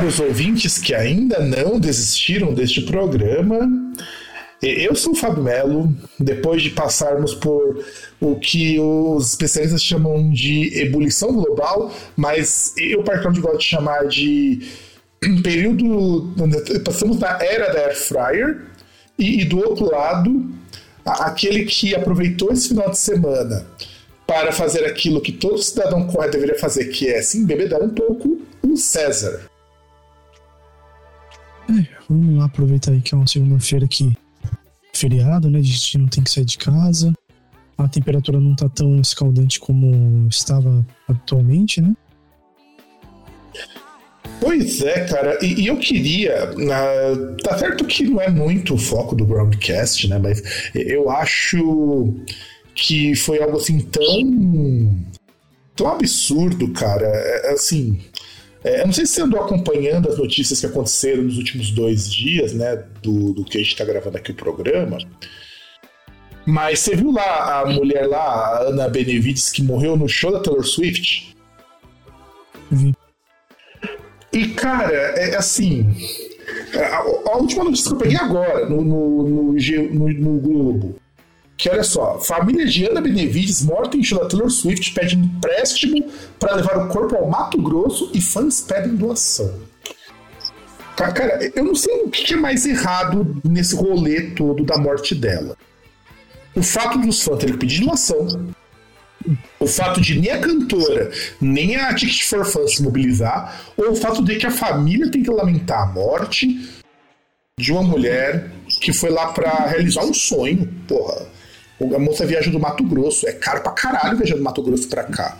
bem, caros ouvintes que ainda não desistiram deste programa. Eu sou o Fábio Melo. Depois de passarmos por o que os especialistas chamam de ebulição global, mas eu particularmente gosto de chamar de período. Passamos da era da Air Fryer, e, e do outro lado, aquele que aproveitou esse final de semana para fazer aquilo que todo cidadão correto deveria fazer, que é se embebedar um pouco, o César. É, vamos lá aproveitar aí que é uma segunda-feira aqui feriado, né? A gente não tem que sair de casa. A temperatura não tá tão escaldante como estava atualmente, né? Pois é, cara, e, e eu queria. Uh, tá certo que não é muito o foco do Groundcast, né? Mas eu acho que foi algo assim tão. tão absurdo, cara. É, assim. É, eu não sei se você andou acompanhando as notícias que aconteceram nos últimos dois dias, né? Do, do que a gente tá gravando aqui o programa. Mas você viu lá a mulher lá, a Ana Benevides, que morreu no show da Taylor Swift? E, cara, é assim. A, a última notícia que eu peguei agora no, no, no, no, no Globo que olha só, família de Ana Benevides, morta em show da Taylor Swift, pede empréstimo para levar o corpo ao Mato Grosso e fãs pedem doação. Cara, eu não sei o que é mais errado nesse rolê todo da morte dela. O fato dos fãs terem pedir doação, o fato de nem a cantora, nem a Ticket for Fans se mobilizar, ou o fato de que a família tem que lamentar a morte de uma mulher que foi lá para realizar um sonho. Porra, a moça viaja do Mato Grosso. É caro pra caralho viajar do Mato Grosso pra cá.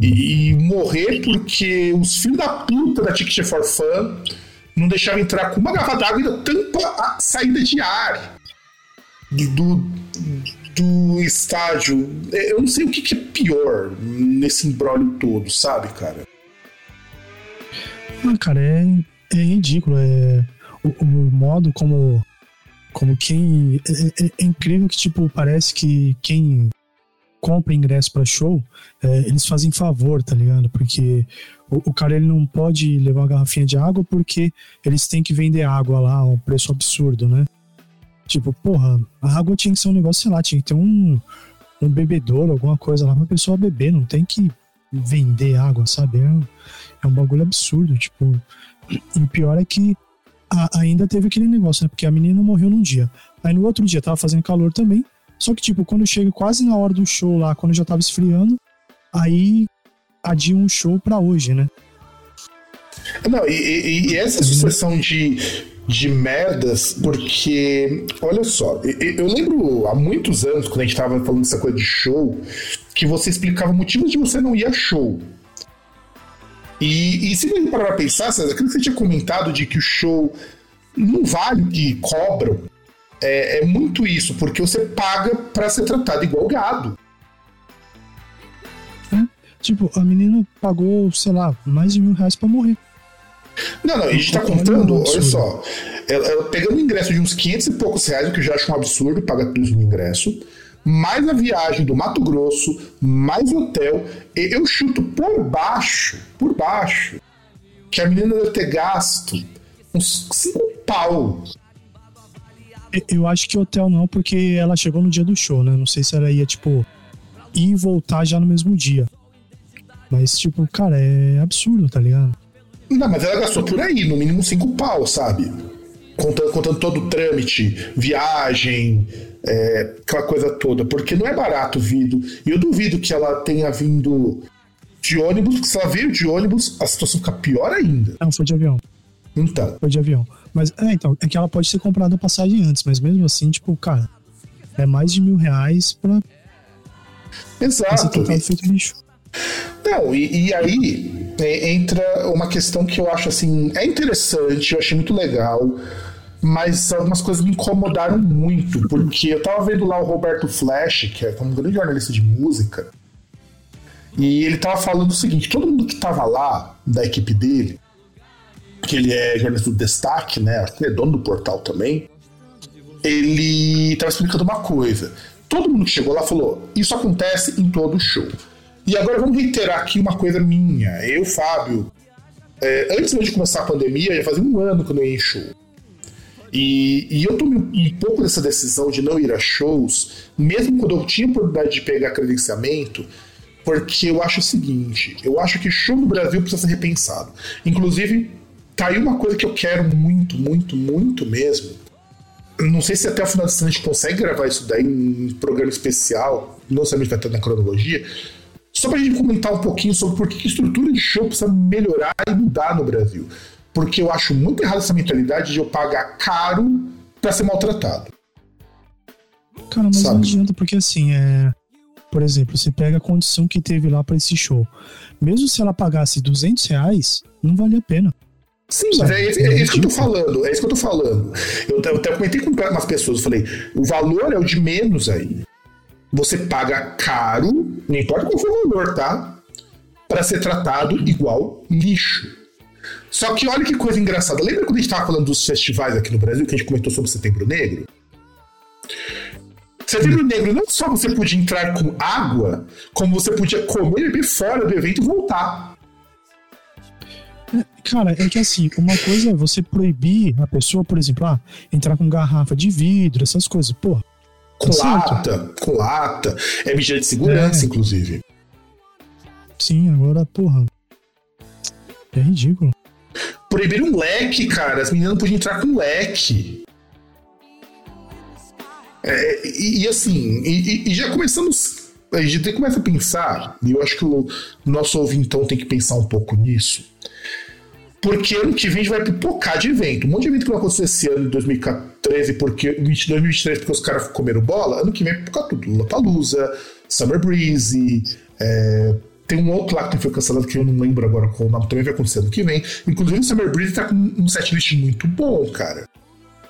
E morrer porque os filhos da puta da Ticket for Fun não deixaram entrar com uma garrafa d'água e ainda tampa a saída de ar do, do estádio. Eu não sei o que, que é pior nesse embrólio todo, sabe, cara? Ah, cara, é, é ridículo. É, o, o modo como como quem. É, é, é, incrível que, tipo, parece que quem compra ingresso para show, é, eles fazem favor, tá ligado? Porque o, o, cara ele não pode levar uma garrafinha de água porque eles têm que vender água lá a um preço absurdo, né? Tipo, porra, a água tinha que ser um negócio, sei lá, tinha que ter um, um bebedouro, alguma coisa lá pra pessoa beber, não tem que vender água, sabe? É, é um bagulho absurdo, tipo. E o pior é que a, ainda teve aquele negócio, né? Porque a menina morreu num dia. Aí no outro dia tava fazendo calor também. Só que, tipo, quando chega quase na hora do show lá, quando já tava esfriando, aí adia um show pra hoje, né? Não, e, e, e essa sucessão de, de merdas, porque, olha só, eu lembro há muitos anos, quando a gente tava falando dessa coisa de show, que você explicava motivos de você não ir a show. E, e se você parar pra pensar, César, aquilo que você tinha comentado de que o show não vale o que cobram, é, é muito isso, porque você paga para ser tratado igual gado. É, tipo, a menina pagou, sei lá, mais de mil reais pra morrer. Não, não, a gente tá contando, olha só, ela, ela pegando o ingresso de uns 500 e poucos reais, o que eu já acho um absurdo, paga tudo no ingresso mais a viagem do Mato Grosso, mais hotel. Eu chuto por baixo, por baixo, que a menina deve ter gasto uns 5 pau. Eu acho que hotel não, porque ela chegou no dia do show, né? Não sei se ela ia, tipo, ir e voltar já no mesmo dia. Mas, tipo, cara, é absurdo, tá ligado? Não, mas ela gastou por aí, no mínimo 5 pau, sabe? Contando, contando todo o trâmite, viagem, é, aquela coisa toda, porque não é barato vir. E eu duvido que ela tenha vindo de ônibus, porque se ela veio de ônibus, a situação fica pior ainda. Não, foi de avião. Então. Foi de avião. Mas, é, então, é que ela pode ter comprado a passagem antes, mas mesmo assim, tipo, cara, é mais de mil reais pra. Exato. Pra feito bicho. Não, e, e aí é, entra uma questão que eu acho assim, é interessante, eu achei muito legal, mas algumas coisas me incomodaram muito, porque eu tava vendo lá o Roberto Flash, que é um grande jornalista de música, e ele tava falando o seguinte: todo mundo que tava lá, da equipe dele, que ele é jornalista do Destaque, né? Acho que ele é dono do portal também. Ele tava explicando uma coisa. Todo mundo que chegou lá falou: Isso acontece em todo show. E agora vamos reiterar aqui uma coisa minha. Eu, Fábio, é, antes de começar a pandemia, já fazia um ano que eu não ia em show. E, e eu tomei um pouco dessa decisão de não ir a shows, mesmo quando eu tinha a oportunidade de pegar credenciamento, porque eu acho o seguinte: eu acho que show no Brasil precisa ser repensado. Inclusive, tá aí uma coisa que eu quero muito, muito, muito mesmo. Não sei se até o final de ano a gente consegue gravar isso daí em programa especial, não sei se vai estar na cronologia, só pra gente comentar um pouquinho sobre por que a estrutura de show precisa melhorar e mudar no Brasil. Porque eu acho muito errado essa mentalidade de eu pagar caro para ser maltratado. Cara, mas Sabe? não adianta, porque assim, é por exemplo, você pega a condição que teve lá para esse show. Mesmo se ela pagasse 200 reais, não vale a pena. Sim, mas é, é, é, isso que eu tô falando. É isso que eu tô falando. Eu, eu até comentei com umas pessoas, eu falei, o valor é o de menos aí. Você paga caro, não importa qual for o valor, tá? Para ser tratado igual lixo. Só que olha que coisa engraçada. Lembra quando a gente tava falando dos festivais aqui no Brasil, que a gente comentou sobre Setembro Negro? Setembro Negro, não só você podia entrar com água, como você podia comer e beber fora do evento e voltar. É, cara, é que assim, uma coisa é você proibir a pessoa, por exemplo, ah, entrar com garrafa de vidro, essas coisas. Porra. Com tá lata, com lata. É medida de segurança, é. inclusive. Sim, agora, porra. É ridículo. Proibir um leque, cara. As meninas não podiam entrar com leque. É, e, e, assim, e, e, já começamos. A gente começa a pensar, e eu acho que o nosso ouvintão tem que pensar um pouco nisso. Porque ano que vem a gente vai pipocar de evento. Um monte de evento que não aconteceu esse ano, em 2013, porque 2023, porque os caras comeram bola. Ano que vem vai pipocar tudo. Lollapalooza, Summer Breeze, é, tem um outro lá que foi cancelado que eu não lembro agora qual o nome, também vai acontecer ano que vem. Inclusive o Summer Breeze tá com um setlist muito bom, cara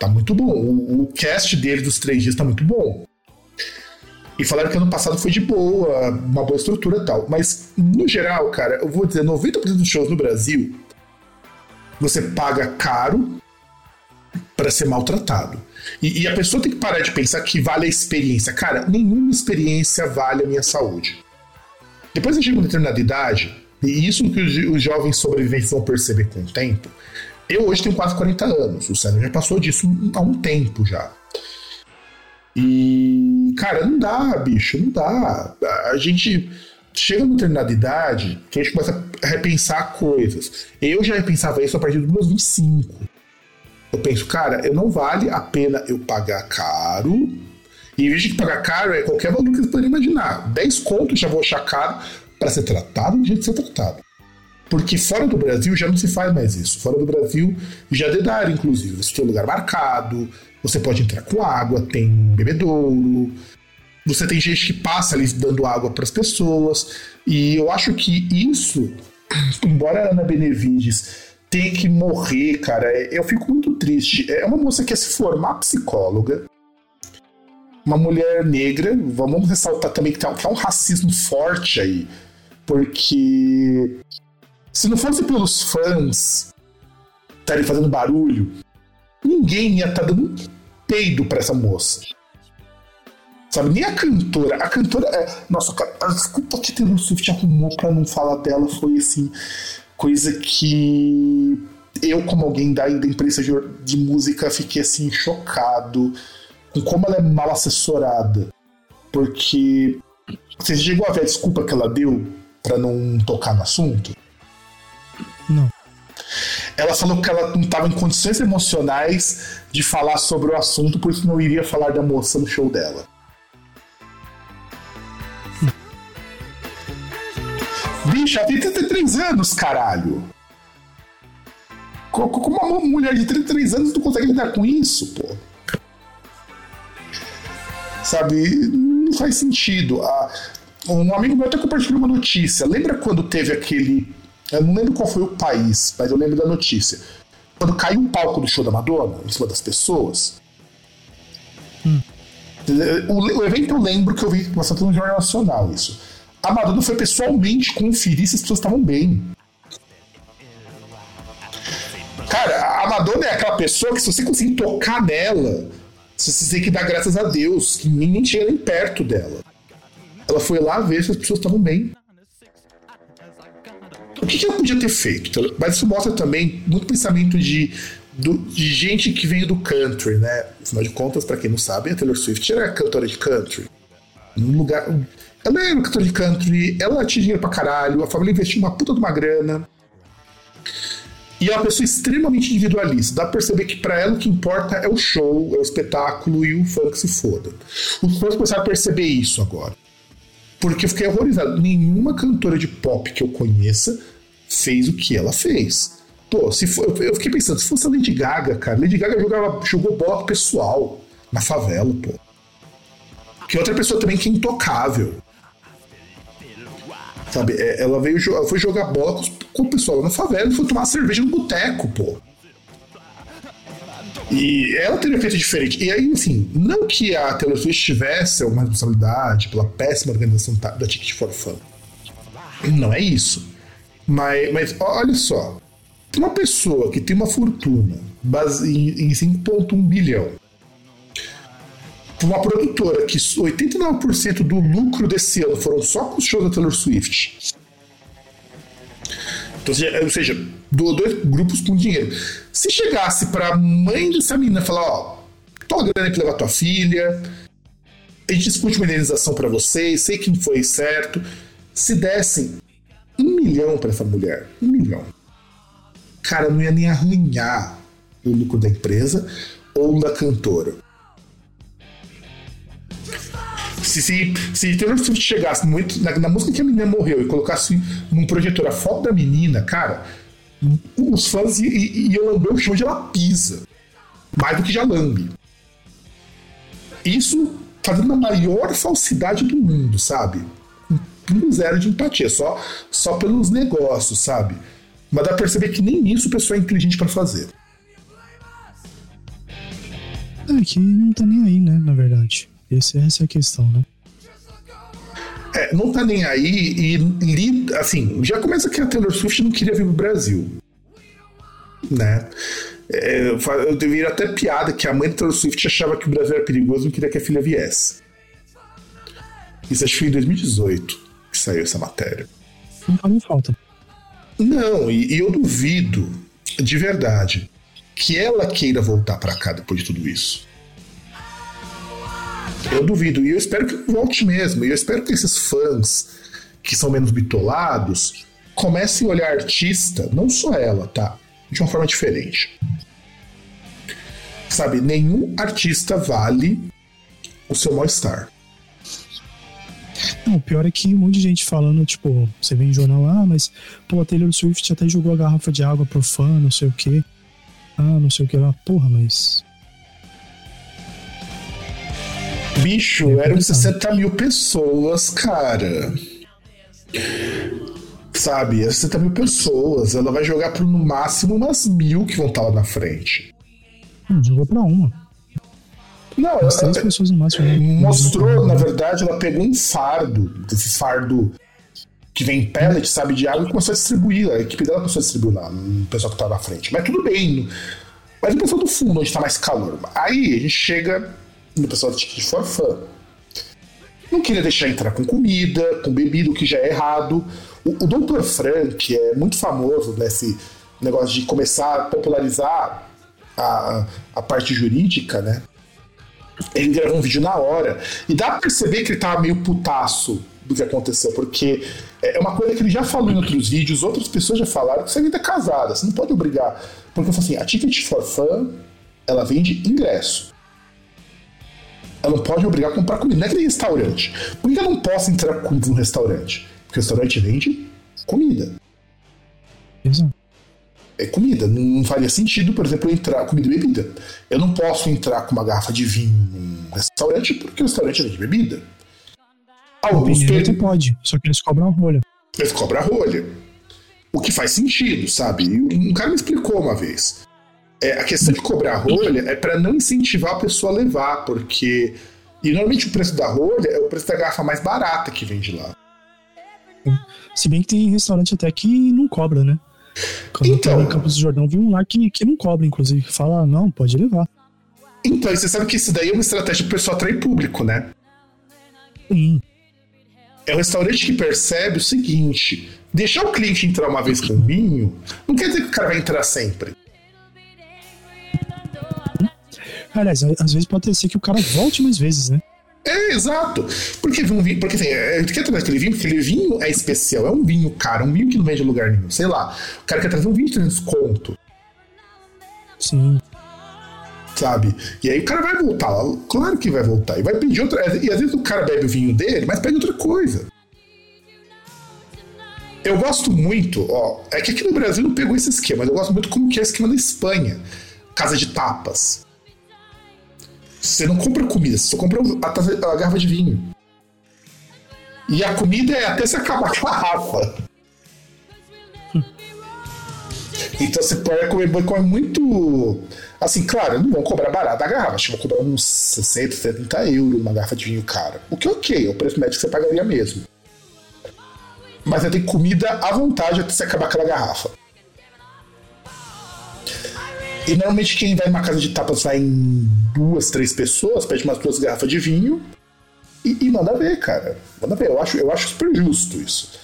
tá muito bom. O, o cast dele dos três dias tá muito bom. E falaram que ano passado foi de boa, uma boa estrutura e tal. Mas, no geral, cara, eu vou dizer, 90% dos shows no Brasil, você paga caro para ser maltratado. E, e, a pessoa tem que parar de pensar que vale a experiência. Cara, nenhuma experiência vale a minha saúde. Depois de uma determinada idade, e isso que os, jovens sobreviventes vão perceber com o tempo, eu hoje tenho quase 40 anos, o Sérgio já passou disso há um tempo já. E, cara, não dá, bicho, não dá. A gente chega numa determinada idade que a gente começa a repensar coisas. Eu já repensava isso a partir dos meus 25. Eu penso, cara, eu não vale a pena eu pagar caro. E em vez de pagar caro, é qualquer valor que você poderia imaginar. 10 contos já vou achar caro para ser tratado do jeito de ser tratado. Porque fora do Brasil já não se faz mais isso. Fora do Brasil já dedaram, inclusive. Você tem um lugar marcado, você pode entrar com água, tem bebedouro, você tem gente que passa ali dando água para as pessoas. E eu acho que isso, embora a Ana Benevides tenha que morrer, cara, é, eu fico muito triste. É uma moça que ia se formar psicóloga, uma mulher negra, vamos ressaltar também que há um racismo forte aí, porque se não fosse pelos fãs estarem fazendo barulho, ninguém ia estar tá dando um peido para essa moça. Sabe, nem a cantora. A cantora é. Nossa, a desculpa que Taylor Swift arrumou pra não falar dela foi assim. Coisa que eu, como alguém da, da imprensa de, de música, fiquei assim, chocado com como ela é mal assessorada. Porque você chegou a ver a desculpa que ela deu para não tocar no assunto? Não. Ela falou que ela não estava em condições emocionais de falar sobre o assunto, por isso não iria falar da moça no show dela. Bicha, tem 33 anos, caralho. Como uma mulher de 33 anos não consegue lidar com isso, pô? Sabe? Não faz sentido. Ah, um amigo meu até compartilhou uma notícia. Lembra quando teve aquele. Eu não lembro qual foi o país, mas eu lembro da notícia. Quando caiu um palco do show da Madonna em cima das pessoas. Hum. O, o, evento eu lembro que eu vi passando no Jornal Nacional isso. A Madonna foi pessoalmente conferir se as pessoas estavam bem. Cara, a Madonna é aquela pessoa que se você conseguir tocar nela, você tem que dar graças a Deus, que ninguém chega nem perto dela. Ela foi lá ver se as pessoas estavam bem. O que, que ela podia ter feito? Mas isso mostra também muito pensamento de, do, de gente que veio do country, né? Afinal de contas, para quem não sabe, a Taylor Swift era cantora de country. Num lugar. Ela era cantora de country, ela tinha dinheiro pra caralho, a família investiu uma puta de uma grana. E é uma pessoa extremamente individualista. Dá pra perceber que para ela o que importa é o show, é o espetáculo e o que se foda. Os fãs começaram a perceber isso agora. Porque eu fiquei horrorizado. Nenhuma cantora de pop que eu conheça fez o que ela fez. Pô, se for, eu fiquei pensando, se fosse a Lady Gaga, cara, Lady Gaga jogava, jogou bola pessoal na favela, pô. Que outra pessoa também que é intocável. Sabe, é, ela veio ela foi jogar bola com, com o pessoal na favela e foi tomar cerveja no boteco, pô. E ela teria feito diferente. E aí, assim, não que a Taylor Swift tivesse uma responsabilidade pela péssima organização da Ticket for Fun. Não é isso. Mas, mas olha só. Uma pessoa que tem uma fortuna base em, em 5,1 bilhão, uma produtora que 89% do lucro desse ano foram só com os shows da Taylor Swift, então, ou seja, doou dois grupos com dinheiro. Se chegasse para a mãe dessa menina falar: Ó, toma grana que levar tua filha, a gente discute uma indenização para vocês, sei que não foi certo. Se dessem um milhão para essa mulher, um milhão, cara, não ia nem arranhar o lucro da empresa ou da cantora. Se, se, se Taylor Swift chegasse muito, na, na, música que a menina morreu e colocasse num projetor a foto da menina, cara, os fãs iam lamber o chão de ela pisa. Mais do que já lambe. Isso fazendo a maior falsidade do mundo, sabe? Um zero de empatia, só, só pelos negócios, sabe? Mas dá pra perceber que nem isso o pessoal é inteligente para fazer. É que não tá nem aí, né, na verdade. Esse, essa é a questão, né? É, não tá nem aí e, e assim, já começa que a Taylor Swift não queria vir pro Brasil. Né? É, eu deveria até piada que a mãe da Taylor Swift achava que o Brasil era perigoso e não queria que a filha viesse. Isso acho que foi em 2018 que saiu essa matéria. Não me falta. Não, e, e eu duvido, de verdade, que ela queira voltar para cá depois de tudo isso. Eu duvido. E eu espero que volte mesmo. E eu espero que esses fãs que são menos bitolados comecem a olhar a artista, não só ela, tá? De uma forma diferente. Sabe, nenhum artista vale o seu mal-estar. Não, o pior é que um monte de gente falando, tipo, você vê em jornal, ah, mas pô, a Taylor Swift até jogou a garrafa de água pro fã, não sei o quê. Ah, não sei o que lá. Porra, mas Bicho, eram 60 mil pessoas, cara. Sabe, 60 mil pessoas. Ela vai jogar por no máximo umas mil que vão estar lá na frente. Hum, jogou pra uma. Não, As ela, pessoas no máximo. Né? Mostrou, na verdade, ela pegou um fardo, desse fardo que vem em pellet, sabe, de água e começou a distribuir. A equipe dela começou a distribuir lá, no pessoal que tava na frente. Mas tudo bem. Mas o pessoal do fundo, onde tá mais calor. Aí a gente chega no pessoal de for fã. Não queria deixar entrar com comida, com bebida, o que já é errado. O, o Dr. Frank é muito famoso nesse negócio de começar a popularizar a, a parte jurídica, né? Ele gravou um vídeo na hora. E dá pra perceber que ele tava meio putaço do que aconteceu, porque É uma coisa que ele já falou em outros vídeos, outras pessoas já falaram que você ainda é casada, você não pode obrigar. Porque eu falo assim, a Ticket for Fun, ela vende ingresso. Ela não pode obrigar a comprar comida, não é que nem restaurante. Por que eu não posso entrar com comida no restaurante? Porque o restaurante vende comida. Exato. É comida. Não faria sentido, por exemplo, entrar comida e bebida. Eu não posso entrar com uma garrafa de vinho num restaurante porque o restaurante vende bebida. Alguns Dependendo, per... pode, só que eles cobram a rolha. Eles cobram a rolha. O que faz sentido, sabe? Um cara me explicou uma vez. É, a questão de cobrar a rolha é para não incentivar a pessoa a levar, porque. E normalmente o preço da rolha é o preço da garrafa mais barata que vende lá. Se bem que tem restaurante até que não cobra, né? Quando então, eu tava em Campos do Jordão, vi um lá que, que não cobra, inclusive, fala, não, pode levar. Então, você sabe que isso daí é uma estratégia pro pessoal atrair público, né? Sim. É um restaurante que percebe o seguinte: deixar o cliente entrar uma vez com vinho não quer dizer que o cara vai entrar sempre. Aliás, às vezes pode ser que o cara volte mais vezes, né? É, exato. Porque um vinho, porque assim, é, quer trazer aquele vinho, porque aquele vinho é especial, é um vinho caro, um vinho que não vende em lugar nenhum. Sei lá, o cara quer trazer um vinho de desconto. Sim. Sabe? E aí o cara vai voltar, claro que vai voltar. E vai pedir outra. E às vezes o cara bebe o vinho dele, mas pede outra coisa. Eu gosto muito, ó, é que aqui no Brasil não pegou esse esquema, mas eu gosto muito como que é o esquema da Espanha. Casa de tapas. Você não compra comida, você só compra a, a garrafa de vinho. E a comida é até se acabar a garrafa. Então você pode comer, comer muito. Assim, claro, não vão cobrar barato a garrafa. Acho que vão cobrar uns 60, 70 euros uma garrafa de vinho cara. O que é ok, é o preço médio que você pagaria mesmo. Mas tem comida à vontade até você acabar aquela garrafa. E normalmente quem vai numa casa de tapas vai em duas, três pessoas, pede umas duas garrafas de vinho e, e manda ver, cara. Manda ver. Eu acho, eu acho super justo isso.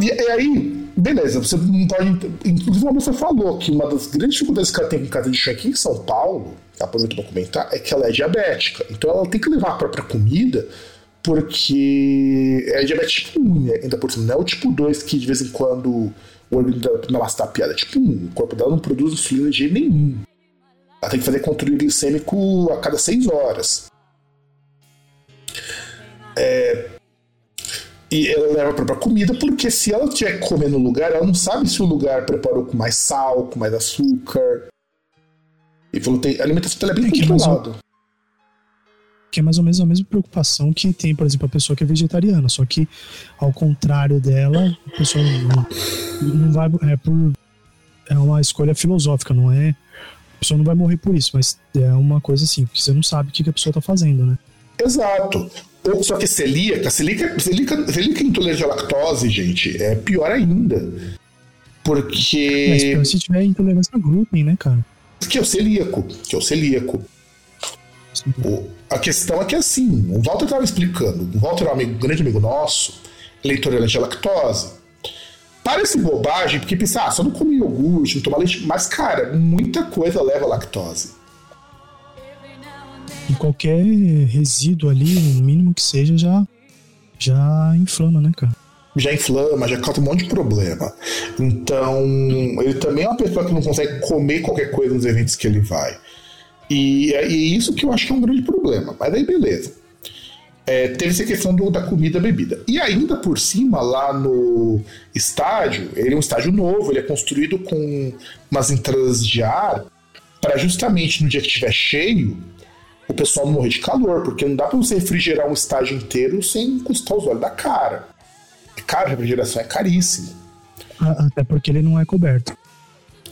E, e, aí, beleza, você não pode. Inclusive, uma moça falou que uma das grandes dificuldades que ela tem em casa de show aqui em São Paulo, aproveito para comentar, é que ela é diabética. Então ela tem que levar a própria comida, porque é diabetes tipo 1, ainda por cima. Não é o tipo 2 que de vez em quando o organismo dela não está piada. Tipo, o corpo dela não produz insulina de jeito nenhum. Ela tem que fazer controle glicêmico a cada 6 horas. É, e ela leva para comida porque se ela estiver comendo no lugar, ela não sabe se o lugar preparou com mais sal, com mais açúcar. E falou, tem, a alimentação dela é bem é controlada que é mais ou menos a mesma preocupação que tem, por exemplo, a pessoa que é vegetariana, só que ao contrário dela, a pessoa não, não vai é por é uma escolha filosófica, não é a pessoa não vai morrer por isso, mas é uma coisa assim, que você não sabe o que, a pessoa tá fazendo, né? Exato. Só que celíaca, celíaca, celíaca, celíaca intolerante à lactose, gente, é pior ainda. Porque. Mas se tiver intolerância a glúten, né, cara? Que é o celíaco, que é o celíaco. O, a questão é que assim, o Walter estava explicando, o Walter é um amigo, grande amigo nosso, ele é intolerante à lactose. Parece bobagem, porque pensa, ah, só não come iogurte, não toma leite, mas cara, muita coisa leva lactose. E qualquer resíduo ali, no mínimo que seja, já, já inflama, né, cara? já inflama, já causa um monte de problema. Então, ele também é uma pessoa que não consegue comer qualquer coisa nos eventos que ele vai. E é isso que eu acho que é um grande problema. Mas aí, beleza. É, teve essa questão do, da comida bebida. E ainda por cima, lá no estádio, ele é um estádio novo, ele é construído com umas entradas de ar para justamente no dia que estiver cheio, o pessoal morrer de calor, porque não dá para você refrigerar um estádio inteiro sem custar os olhos da cara. É caro, a refrigeração é caríssima. Até porque ele não é coberto.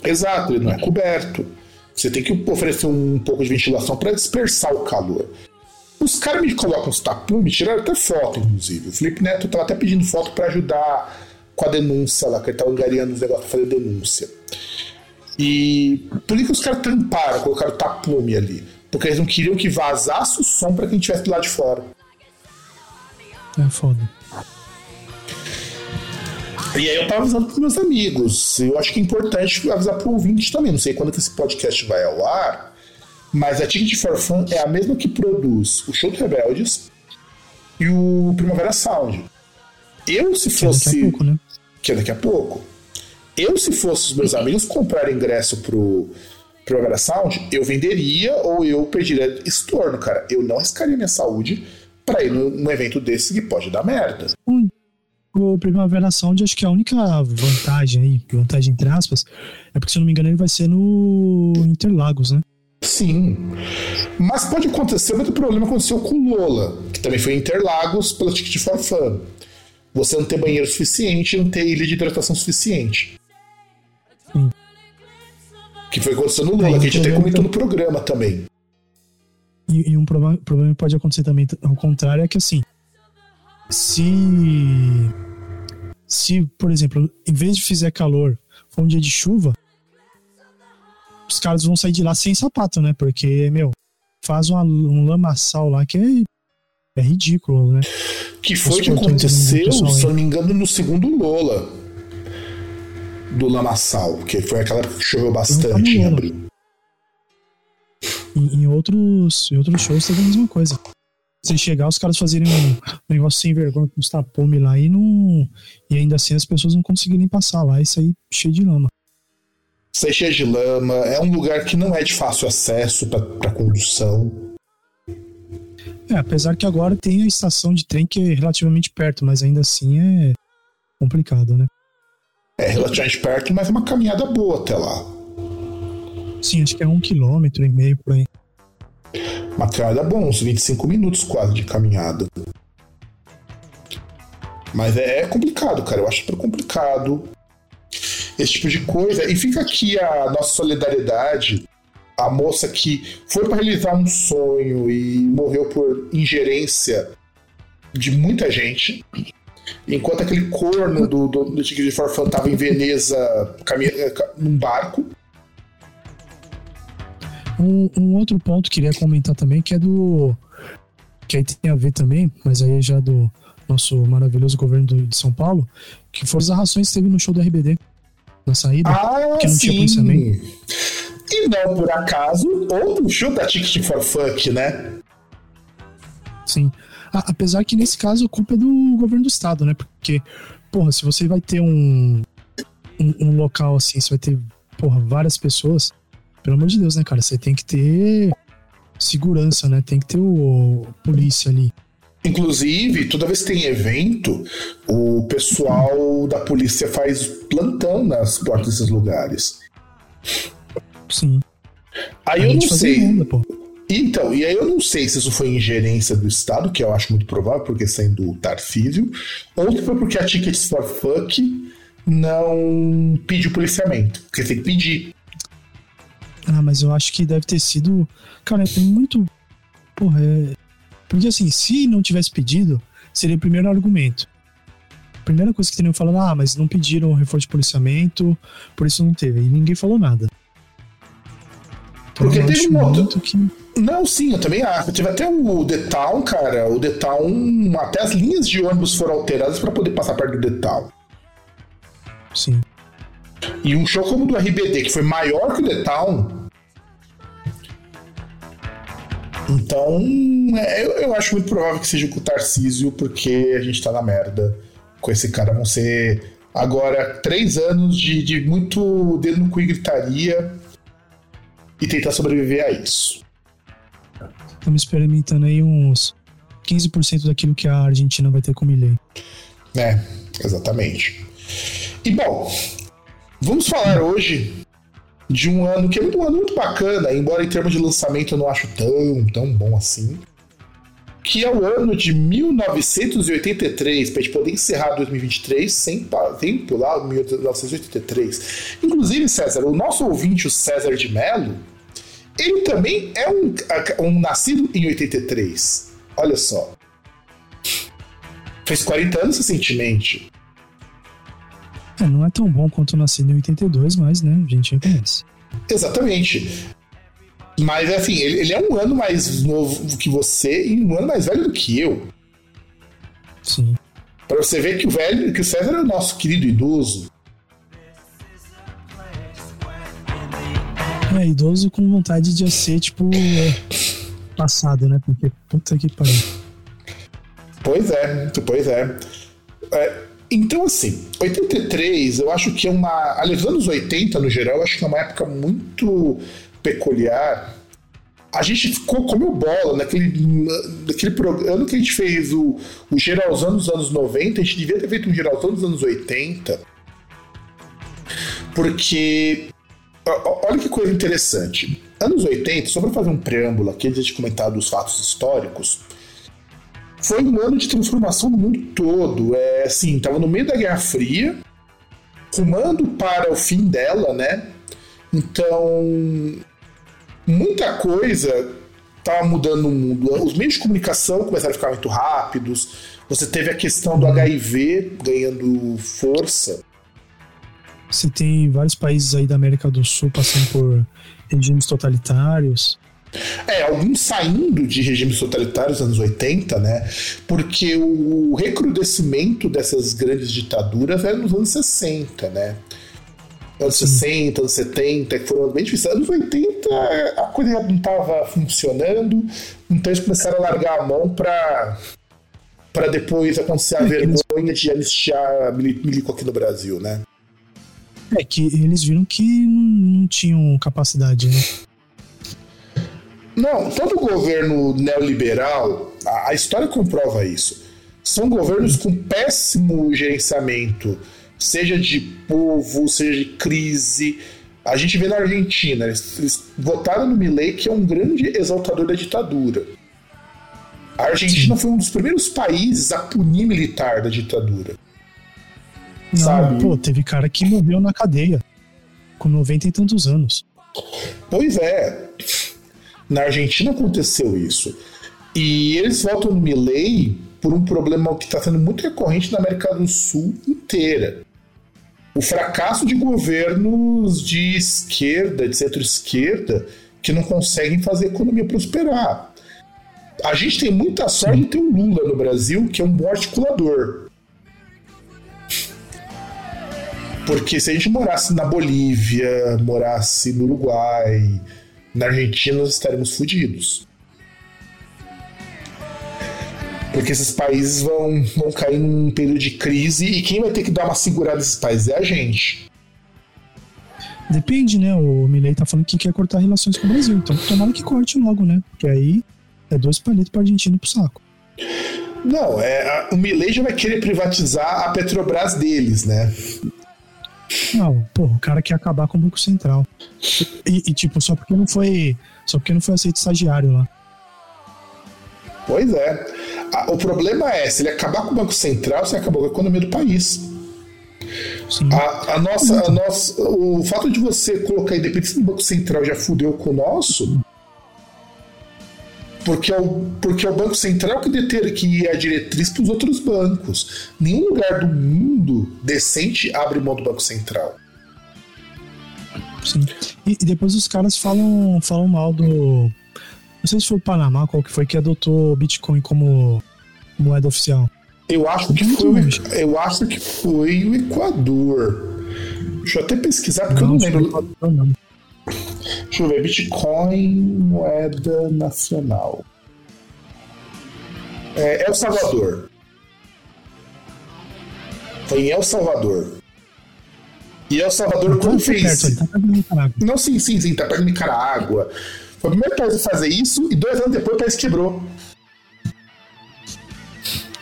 Exato, ele não é coberto. Você tem que oferecer um pouco de ventilação para dispersar o calor. Os caras me colocam os tapumes, me tiraram até foto, inclusive. O Felipe Neto estava até pedindo foto para ajudar com a denúncia lá, que ele tava angariando os negócios para fazer denúncia. E por que os caras tamparam, colocaram tapume ali? Porque eles não queriam que vazasse o som para quem estivesse lado de fora. É foda. E aí eu tava avisando pros meus amigos. Eu acho que é importante avisar pro ouvinte também. Não sei quando que esse podcast vai ao ar, mas a Ticket for Fun é a mesma que produz o Show de Rebeldes e o Primavera Sound. Eu, se Que é fosse. daqui a pouco, né? que é daqui a pouco. Eu, se fosse os meus amigos comprarem ingresso pro Primavera Sound, eu venderia ou eu pediria estorno, cara. Eu não arriscaria minha saúde pra ir num, evento desse que pode dar merda. O Primavera Sound, acho que a única vantagem aí, vantagem entre aspas, é porque, se eu não me engano, ele vai ser no Interlagos, né? Sim. Mas pode acontecer, mas o problema aconteceu com o Lola, que também foi em Interlagos pela Ticket for Fun. Você não ter banheiro suficiente, não ter ilha de hidratação suficiente. Sim. Que foi acontecendo no Lola, que a gente até comentou no programa também. E, e um problema, problema que pode acontecer também, ao contrário, é que assim, se. Se, por exemplo, em vez de fizer calor, for um dia de chuva, os caras vão sair de lá sem sapato, né? Porque, meu, faz uma, um lamaçal lá que é, é ridículo, né? Que foi que aconteceu, se eu não me engano, no segundo Lola do Lamaçal, que foi aquela que choveu bastante em abril. Em, em outros, em outros shows teve a mesma coisa. Você chegar, os caras fazerem um negócio sem vergonha com os tapumes lá e não. E ainda assim as pessoas não conseguirem passar lá e sair cheio de lama. Sai cheia de lama, é um lugar que não é de fácil acesso para condução. É, apesar que agora tem a estação de trem que é relativamente perto, mas ainda assim é complicado, né? É relativamente perto, mas é uma caminhada boa até lá. Sim, acho que é um quilômetro e meio por aí. Uma caminhada boa, uns 25 minutos quase de caminhada. Mas é é complicado, cara. Eu acho super complicado esse tipo de coisa. E fica aqui a nossa solidariedade à moça que foi para realizar um sonho e morreu por ingerência de muita gente. Enquanto aquele corno do, do, do Tigre de Forfã tava em Veneza caminha, num barco. Um, um outro ponto que eu queria comentar também, que é do. Que aí tem a ver também, mas aí é já do nosso maravilhoso governo do- de São Paulo, que foram as arrações que teve no show do RBD, na saída. Ah, que não tinha sim. policiamento. E não por acaso, outro show da Ticket for Funk, né? Sim. Apesar que nesse caso a culpa é do governo do estado, né? Porque, porra, se você vai ter um, um, um local assim, você vai ter, porra, várias pessoas, pelo amor de Deus, né, cara? Você tem que ter segurança, né? Tem que ter o, polícia ali. Inclusive, toda vez que tem evento, o pessoal da polícia faz plantão nas portas desses lugares. Sim. Aí eu não sei. renda. Então, e aí eu não sei se isso foi ingerência do Estado, que eu acho muito provável, porque sendo o Tarcísio, ou se foi porque a Tickets for Fuck não pediu policiamento. Porque tem que pedir. Ah, mas eu acho que deve ter sido. Cara, tem muito. Porra, é. Porque assim, se não tivesse pedido, seria o primeiro argumento. Primeira coisa que teriam falado, ah, mas não pediram reforço de policiamento, por isso não teve. E ninguém falou nada. Então, Porque eu teve muito que. Não, sim, eu também acho. Teve até o The Town, cara. O The Town, até as linhas de ônibus foram alteradas para poder passar perto do The Town. Sim. E um show como o do RBD, que foi maior que o The Town. Então, é, eu, eu acho muito provável que seja com o Tarcísio, porque a gente tá na merda com esse cara. Vão ser agora três anos de, de muito dedo no cu e gritaria e tentar sobreviver a isso. Estamos experimentando aí uns 15% daquilo que a Argentina vai ter com o Milley. É, exatamente. E bom, vamos falar hoje de um ano que é muito, um ano muito bacana, embora em termos de lançamento eu não acho tão, tão bom assim. Que é o ano de 1983, pra gente poder encerrar 2023 sem sem pular 1983. Inclusive, César, o nosso ouvinte, o César de Mello, ele também é um, um nascido em 83. Olha só. Fez 40 anos recentemente. É, não é tão bom quanto nascido em 82, mas, né, a gente reconhece. Exatamente. Mas assim, ele, ele é um ano mais novo que você e um ano mais velho do que eu. Sim. Pra você ver que o velho, que o César é o nosso querido idoso. É, idoso com vontade de ser, tipo, é, passado, né? Porque, puta que pariu. Pois é, pois é. É, então, assim, 83 eu acho que é uma. Aliás, os anos 80 no geral, eu acho que é uma época muito peculiar. A gente ficou comeu bola naquele, naquele ano que a gente fez o, o geralzão dos anos 90, a gente devia ter feito um geralzão dos anos 80. Porque. Olha que coisa interessante. Anos 80, só para fazer um preâmbulo aqui, antes de comentar dos fatos históricos, foi um ano de transformação no mundo todo. É assim, tava no meio da Guerra Fria, rumando para o fim dela, né? Então, muita coisa estava mudando no mundo. Os meios de comunicação começaram a ficar muito rápidos. Você teve a questão do HIV ganhando força. Você tem vários países aí da América do Sul passando por regimes totalitários. É, alguns saindo de regimes totalitários nos anos 80, né? Porque o recrudescimento dessas grandes ditaduras era nos anos 60, né? Anos Sim. 60, anos 70, que foram bem difíceis. Anos 80 a coisa não estava funcionando, então eles começaram a largar a mão para para depois acontecer a é, vergonha eles... de anistiar milico aqui no Brasil, né? É que eles viram que não tinham capacidade, né? Não, todo governo neoliberal, a, a história comprova isso. São governos com péssimo gerenciamento, seja de povo, seja de crise. A gente vê na Argentina, eles, eles votaram no Milei, que é um grande exaltador da ditadura. A Argentina Sim. foi um dos primeiros países a punir militar da ditadura. Não, sabe? pô, teve cara que morreu na cadeia com 90 e tantos anos. Pois é. Na Argentina aconteceu isso. E eles votam no Milley por um problema que está sendo muito recorrente na América do Sul inteira. O fracasso de governos de esquerda, de centro-esquerda, que não conseguem fazer a economia prosperar. A gente tem muita sorte de ter um Lula no Brasil, que é um bom articulador. Porque se a gente morasse na Bolívia, morasse no Uruguai, na Argentina nós estaremos fodidos. Porque esses países vão, vão cair num período de crise e quem vai ter que dar uma segurada nesses países é a gente. Depende, né? O Milley tá falando que quer cortar relações com o Brasil. Então tomara que corte logo, né? Porque aí é dois palitos pra Argentina e pro saco. Não, é, a, o Milley já vai querer privatizar a Petrobras deles, né? Não, pô, o cara quer acabar com o Banco Central. E, e, tipo, só porque não foi. Só porque não foi aceito estagiário lá. Pois é. o problema é, se ele acabar com o Banco Central, você acabou com a economia do país. A, a nossa, a nossa, o fato de você colocar a independência do Banco Central já fudeu com o nosso, porque é o, porque é o Banco Central que deter que é a diretriz para os outros bancos. Nenhum lugar do mundo decente abre mão do Banco Central. Sim. E, e, depois os caras falam, falam mal do. Não sei se foi o Panamá, qual que foi, que adotou Bitcoin como moeda oficial. Eu acho que foi, eu acho que foi o Equador. Deixa eu até pesquisar, porque não, eu não lembro. Não. Deixa eu ver, Bitcoin, moeda nacional. É El Salvador. Foi em El Salvador. E El Salvador, quando fez. Perto, tá não, sim, sim, sim, tá perto de Nicarágua. Foi o primeiro país a fazer isso e dois anos depois o país quebrou.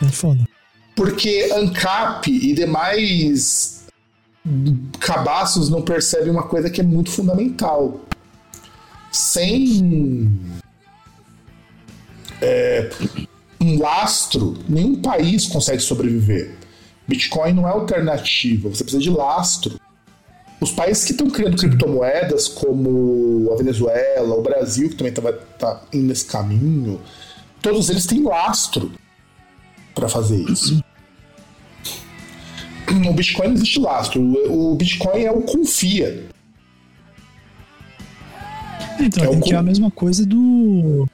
É foda. Porque ANCAP e demais cabaços não percebem uma coisa que é muito fundamental. Sem é, um lastro, nenhum país consegue sobreviver. Bitcoin não é alternativa, você precisa de lastro. Os países que estão criando criptomoedas, como a Venezuela, o Brasil, que também está tá indo nesse caminho, todos eles têm lastro para fazer isso o Bitcoin não existe lastro. O Bitcoin é o confia. Então, é, que é a mesma coisa do.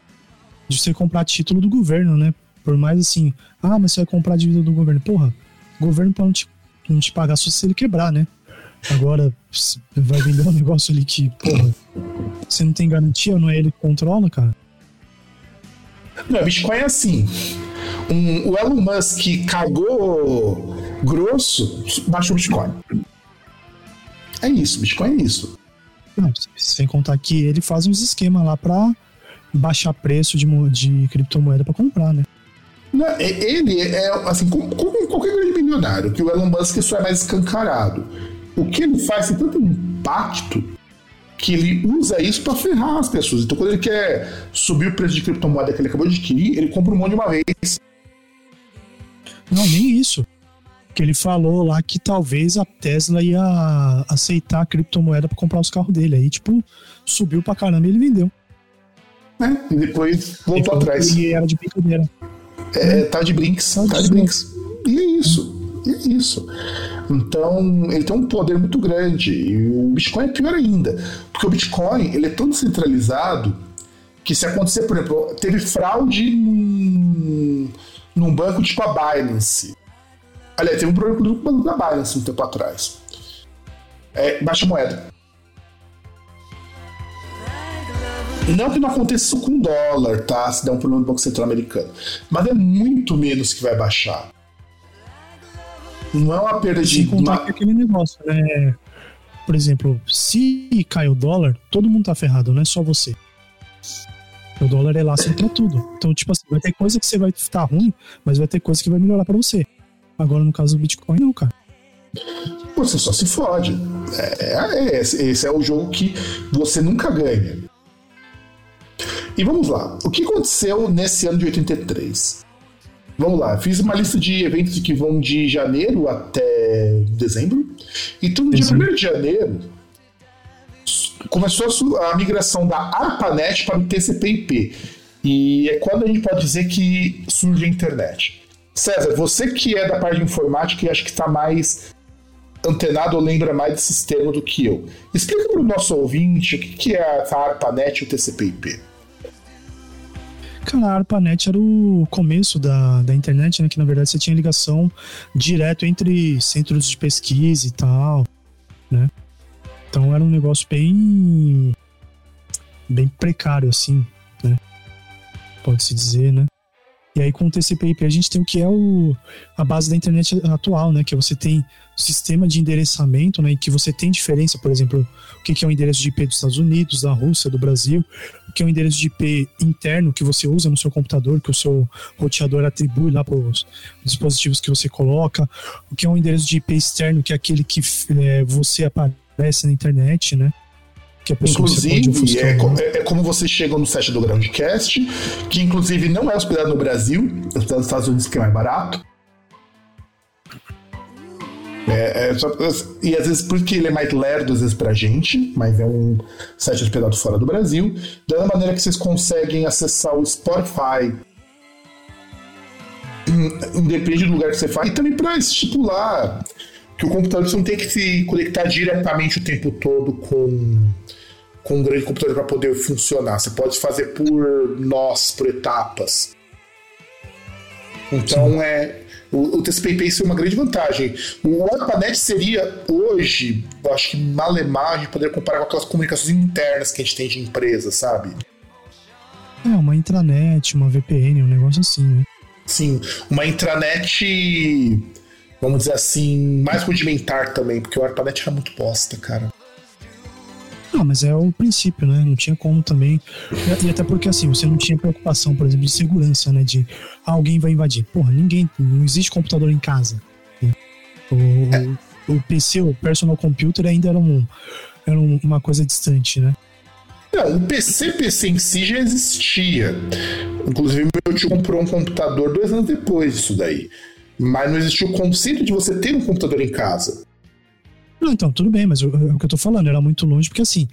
de você comprar título do governo, né? Por mais assim, ah, mas você vai comprar dívida do governo. Porra, o governo pode não te, não te pagar só se ele quebrar, né? Agora, vai vender um negócio ali que, porra, você não tem garantia, não é ele que controla, cara? Não, Bitcoin é assim. Um, o Elon Musk cagou grosso, baixa o Bitcoin. É isso, Bitcoin é isso. Não, sem contar que ele faz uns esquemas lá pra baixar preço de, de criptomoeda para comprar, né? Não, ele é, assim, como, como qualquer grande milionário, que o Elon Musk isso é mais escancarado. O que ele faz tem tanto impacto que ele usa isso para ferrar as pessoas. Então, quando ele quer subir o preço de criptomoeda que ele acabou de adquirir, ele compra um monte de uma vez. Não, nem isso. Que ele falou lá que talvez a Tesla ia aceitar a criptomoeda para comprar os carros dele. Aí, tipo, subiu pra caramba e ele vendeu. É, e depois voltou atrás. E era de brincadeira. É, tá de brinks, tá de brinks. E é isso. E é isso. Então, ele tem um poder muito grande. E o Bitcoin é pior ainda. Porque o Bitcoin ele é tão descentralizado que se acontecer, por exemplo, teve fraude num, num banco tipo a Binance. Aliás, teve um problema com o banco da Binance um tempo atrás. É, baixa moeda. Não que não aconteça isso com dólar, tá? Se der um problema no Banco Central americano. Mas é muito menos que vai baixar. Não é uma perda de. Contar uma... que aquele negócio, né? Por exemplo, se cai o dólar, todo mundo tá ferrado, não é só você. O dólar é lá pra tudo. Então, tipo assim, vai ter coisa que você vai estar tá ruim, mas vai ter coisa que vai melhorar para você. Agora, no caso do Bitcoin, não, cara. Você só se fode. É, é, esse é o jogo que você nunca ganha. E vamos lá. O que aconteceu nesse ano de 83? Vamos lá, fiz uma lista de eventos que vão de janeiro até dezembro. Então, no dia 1 de janeiro, começou a migração da ARPANET para o TCP/IP. E é quando a gente pode dizer que surge a internet. César, você que é da parte de informática e acho que está mais antenado ou lembra mais desse sistema do que eu. Explica para o nosso ouvinte o que é a ARPANET e o TCP/IP. Cara, a ARPANET era o começo da, da internet, né? Que na verdade você tinha ligação direto entre centros de pesquisa e tal, né? Então era um negócio bem. bem precário, assim, né? Pode-se dizer, né? E aí com o TCP/IP a gente tem o que é o, a base da internet atual, né? Que você tem sistema de endereçamento, né? Em que você tem diferença, por exemplo, o que é o endereço de IP dos Estados Unidos, da Rússia, do Brasil, o que é o endereço de IP interno que você usa no seu computador, que o seu roteador atribui lá para os dispositivos que você coloca, o que é o endereço de IP externo, que é aquele que é, você aparece na internet, né? Que inclusive, é, é, é, como você chega no site do Groundcast, que inclusive não é hospedado no Brasil, é hospedado nos Estados Unidos que é mais barato. É, é só, e às vezes porque ele é mais lerdo às vezes pra gente, mas é um site hospedado fora do Brasil. Da maneira que vocês conseguem acessar o Spotify, independe do lugar que você faz, e também para estipular que o computador você não tem que se conectar diretamente o tempo todo com, com um grande computador para poder funcionar. Você pode fazer por nós, por etapas. Então Sim. é. O, o TCP/IP isso é uma grande vantagem. O ARPANET seria hoje, eu acho que malemar de poder comparar com aquelas comunicações internas que a gente tem de empresa, sabe? É, uma intranet, uma VPN, um negócio assim, né? Sim, uma intranet vamos dizer assim, mais rudimentar também, porque o ARPANET era muito bosta, cara. Não, mas é o princípio, né? Não tinha como também. E até porque, assim, você não tinha preocupação, por exemplo, de segurança, né? De ah, alguém vai invadir. Porra, ninguém. Não existe computador em casa. O, é. o PC, o personal computer, ainda era, um, era uma coisa distante, né? Não, o PC, PC em si já existia. Inclusive, meu tio comprou um computador dois anos depois disso daí. Mas não existiu o conceito de você ter um computador em casa. Não, então, tudo bem, mas é o que eu tô falando, era muito longe, porque assim,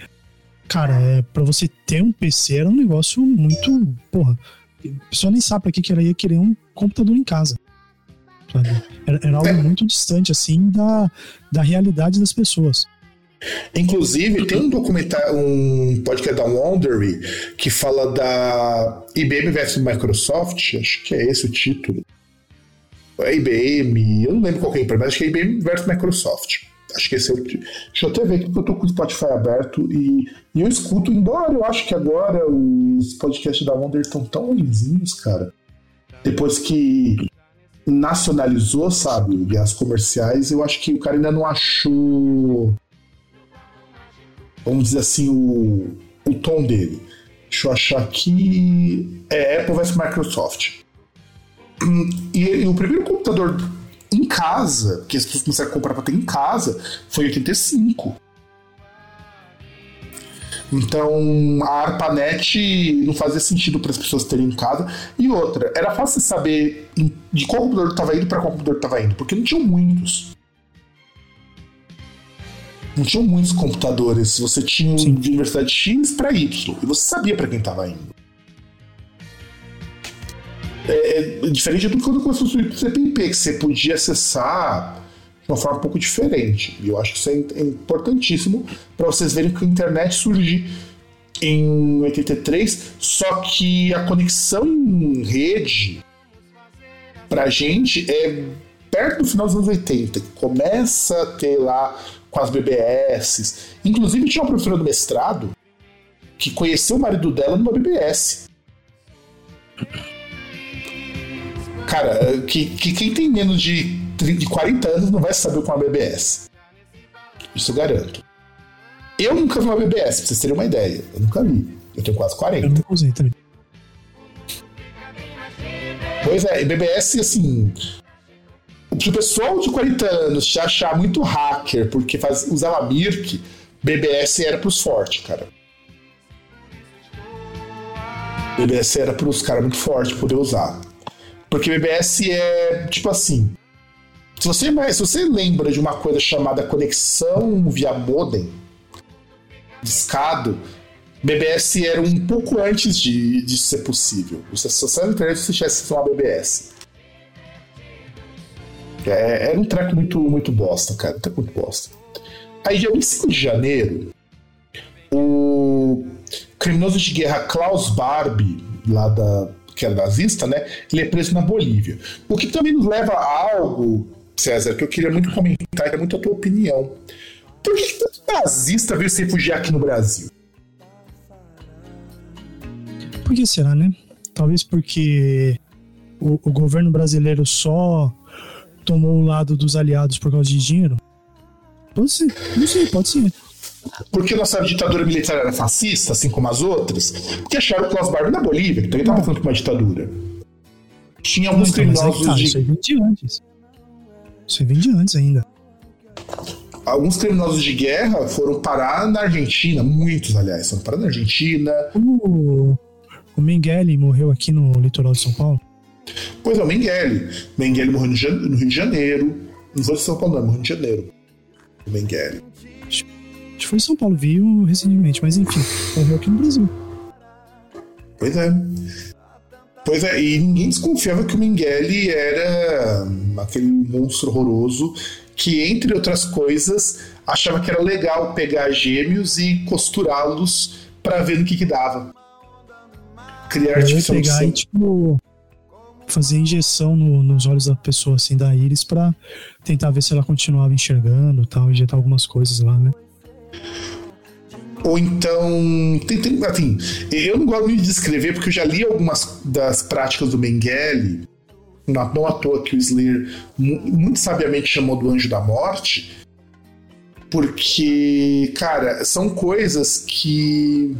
cara, é, pra você ter um PC era um negócio muito. Porra, a pessoa nem sabe pra que, que ela ia querer um computador em casa. Era, era, algo é. muito distante, assim, da, da realidade das pessoas. Inclusive, tem um documentário, um podcast da Wondery que fala da IBM versus Microsoft, acho que é esse o título a IBM, eu não lembro qual é a empresa, mas acho que é IBM versus Microsoft. Acho que esse é o. Deixa eu até ver aqui, porque eu tô com o Spotify aberto e, e eu escuto, embora eu acho que agora os podcasts da Wonder estão tão ruimzinhos, cara. Depois que nacionalizou, sabe, as comerciais, eu acho que o cara ainda não achou, vamos dizer assim, o, o tom dele. Deixa eu achar aqui. É Apple vs Microsoft. E, e, o primeiro computador em casa, que as pessoas começaram a comprar para ter em casa, foi em 85. Então a ARPANET não fazia sentido para as pessoas terem em casa. E outra, era fácil saber de qual computador estava indo para qual computador estava indo, porque não tinham muitos. Não tinham muitos computadores. Você tinha Sim. de universidade X para Y. E você sabia para quem estava indo. É, é, diferente do que quando começou o CPIP, que você podia acessar de uma forma um pouco diferente. E eu acho que isso é, é importantíssimo para vocês verem que a internet surge em 83, só que a conexão em rede pra gente é perto do final dos anos 80, que começa a ter lá com as BBS. Inclusive tinha uma professora do mestrado que conheceu o marido dela numa BBS. Cara, que, que quem tem menos de, 30, de 40 anos não vai saber o que é uma BBS. Isso eu garanto. Eu nunca vi uma BBS, pra vocês terem uma ideia. Eu nunca vi. Eu tenho quase 40. Eu nunca usei também. Pois é, BBS, assim. Se o pessoal de 40 anos te achar muito hacker porque faz, usava Mirk, BBS era pros fortes, cara. BBS era pros caras muito fortes poder usar. Porque BBS é tipo assim. Se você, se você lembra de uma coisa chamada conexão via modem, discado, BBS era um pouco antes de, de ser possível. Você só na internet se tivesse uma BBS. É, era um treco muito, muito bosta, cara. Um treco muito bosta. Aí, dia 25 de janeiro, o criminoso de guerra Klaus Barbie, lá da, que era nazista, né? Ele é preso na Bolívia. O que também nos leva a algo, César, que eu queria muito comentar, e é muito a tua opinião. Por que tanto nazista veio se refugiar aqui no Brasil? Por que será, né? Talvez porque o, o governo brasileiro só tomou o lado dos aliados por causa de dinheiro? Pode ser, não sei, pode ser. Porque nossa ditadura militar era fascista, assim como as outras? Porque acharam o Klaus Barbie na Bolívia, que também estava falando com uma ditadura. Tinha alguns então, criminosos tá, de. Isso aí vem de antes. Isso aí vem de antes ainda. Alguns criminosos de guerra foram parar na Argentina, muitos, aliás, foram parar na Argentina. O, o Mengele morreu aqui no litoral de São Paulo? Pois é, o Mengele. Mengele morreu no Rio de Janeiro. Não foi de São Paulo, não, morreu no Rio de Janeiro. O Mengele. Que foi em São Paulo, viu recentemente, mas enfim, morreu aqui no Brasil. Pois é. Pois é, e ninguém desconfiava que o Mengele era aquele monstro horroroso que, entre outras coisas, achava que era legal pegar gêmeos e costurá-los para ver no que, que dava. Criar artificial pegar e, tipo, fazer injeção no, nos olhos da pessoa, assim, da íris, para tentar ver se ela continuava enxergando tal, injetar algumas coisas lá, né? Ou então, tem, tem, assim, eu não gosto muito de descrever porque eu já li algumas das práticas do Mengele, não, à toa que o Slayer muito sabiamente chamou do Anjo da Morte, porque, cara, são coisas que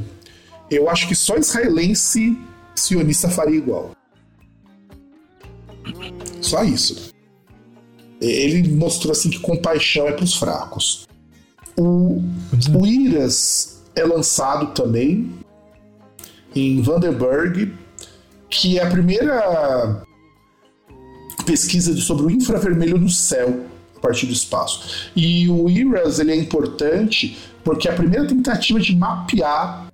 eu acho que só israelense sionista faria igual. Só isso. Ele mostrou assim que compaixão é para os fracos. O, é. o Iras é lançado também em Vandenberg, que é a primeira pesquisa sobre o infravermelho no céu a partir do espaço. E o IRAS ele é importante porque é a primeira tentativa de mapear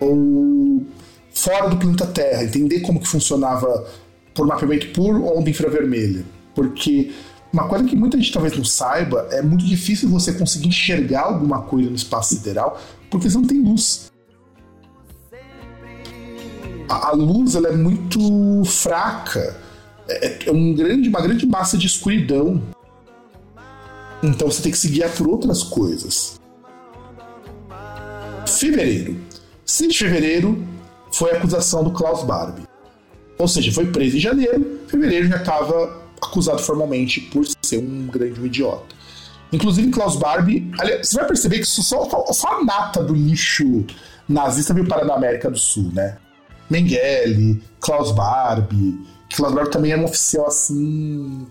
o fora do planeta Terra, entender como que funcionava por mapeamento por onda infravermelha. Porque uma coisa que muita gente talvez não saiba é muito difícil você conseguir enxergar alguma coisa no espaço sideral porque você não tem luz. A, a luz ela é muito fraca, é, é um grande, uma grande massa de escuridão. Então você tem que se guiar por outras coisas. Fevereiro. 6 de fevereiro foi a acusação do Klaus Barbie. Ou seja, foi preso em janeiro, fevereiro já estava acusado formalmente por ser um grande idiota. Inclusive, Klaus Barbie. Aliás, você vai perceber que só, só a nata do lixo nazista veio para a América do Sul, né? Mengele, Klaus Barbie. Klaus Barbie também era um oficial assim.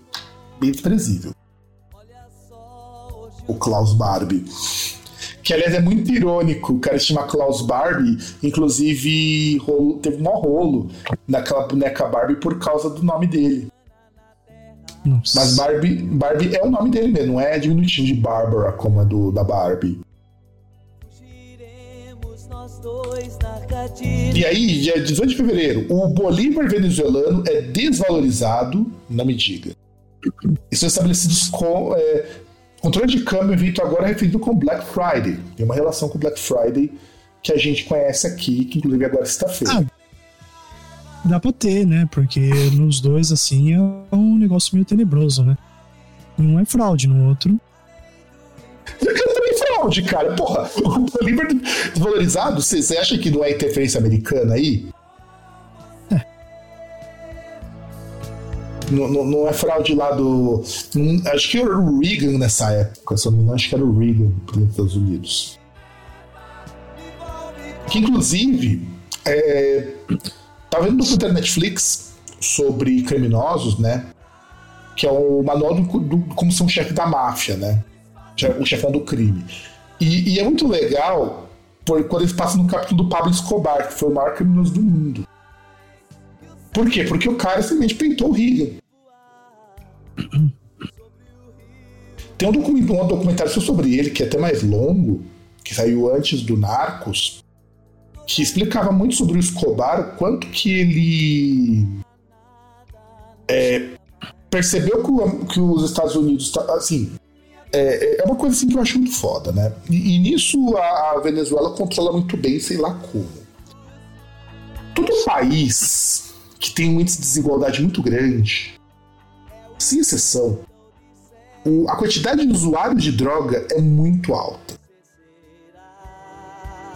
bem desprezível. O Klaus Barbie. Que aliás é muito irônico, o cara se chama Klaus Barbie, inclusive rolo, teve um rolo naquela boneca Barbie por causa do nome dele. Nossa. Mas Barbie, Barbie é o nome dele mesmo, não é diminutivo de Barbara, como é do, da Barbie. E aí, dia 18 de fevereiro, o Bolívar venezuelano é desvalorizado, não me diga. E são estabelecidos com. É, controle de câmbio evento agora é referido com Black Friday. Tem uma relação com Black Friday que a gente conhece aqui, que inclusive agora está feita. Ah, dá pra ter, né? Porque nos dois, assim, é um negócio meio tenebroso, né? Um é fraude, no outro. também fraude, cara. Porra, o Bolívar desvalorizado, você acha que não é interferência americana aí? É. Não, não, não, é fraude lá do. acho que era o Reagan nessa época, se eu não me engano, acho que era o Reagan dos Estados Unidos. Que inclusive. É, Tava vendo um documentário Netflix sobre criminosos, né? Que é o manual do, do como ser um chefe da máfia, né? O chefão do crime. E, e, é muito legal por, quando eles passam no capítulo do Pablo Escobar, que foi o maior criminoso do mundo. Por quê? Porque o cara simplesmente peitou o Reagan. Tem um documentário, um documentário sobre ele, que é até mais longo, que saiu antes do Narcos, que explicava muito sobre o Escobar, quanto que ele é, percebeu que, que, os Estados Unidos, assim, é, é, uma coisa assim que eu acho muito foda, né? E, e nisso a, a, Venezuela controla muito bem, sei lá como. Todo país que tem uma índice de desigualdade muito grande, sem exceção, o, a quantidade de usuários de droga é muito alta.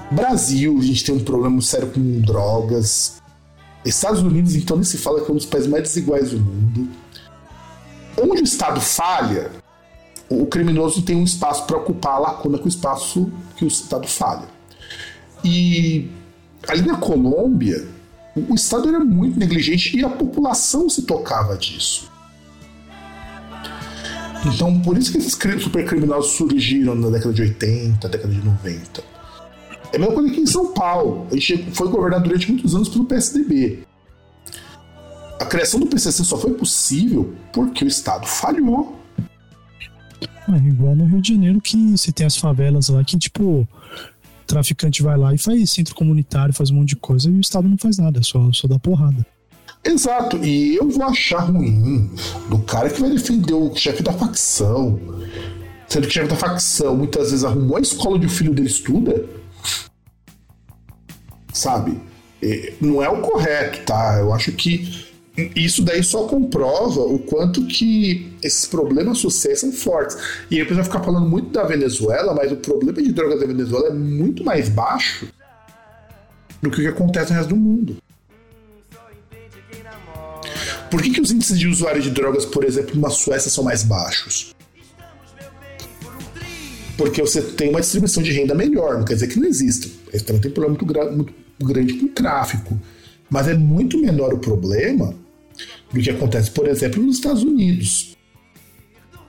Brasil, a gente tem um problema sério com drogas. Estados Unidos, então, nem se fala que é um dos países mais desiguais do mundo. Onde o Estado falha, o criminoso tem um espaço para ocupar a lacuna com o espaço que o Estado falha. E ali na Colômbia, o Estado era muito negligente e a população se tocava disso. Então, por isso que esses supercriminosos surgiram na década de 80, década de 90. É a mesma coisa aqui em São Paulo. A gente foi governado durante muitos anos pelo PSDB. A criação do PCC só foi possível porque o Estado falhou. É igual no Rio de Janeiro que você tem as favelas lá que, tipo, traficante vai lá e faz centro comunitário, faz um monte de coisa e o Estado não faz nada, só, só dá porrada. Exato, e eu vou achar ruim do cara que vai defender o chefe da facção, sendo que o chefe da facção muitas vezes arrumou a escola onde o filho dele estuda sabe? Não é o correto, tá? Eu acho que isso daí só comprova o quanto que esses problemas sociais são fortes. E aí vai ficar falando muito da Venezuela, mas o problema de drogas da Venezuela é muito mais baixo do que o que acontece no resto do mundo. Por que, que os índices de usuários de drogas, por exemplo, numa Suécia são mais baixos? Porque você tem uma distribuição de renda melhor, não quer dizer que não exista. Eles também tem um problema muito, muito grande com tráfico. Mas é muito menor o problema do que acontece, por exemplo, nos Estados Unidos.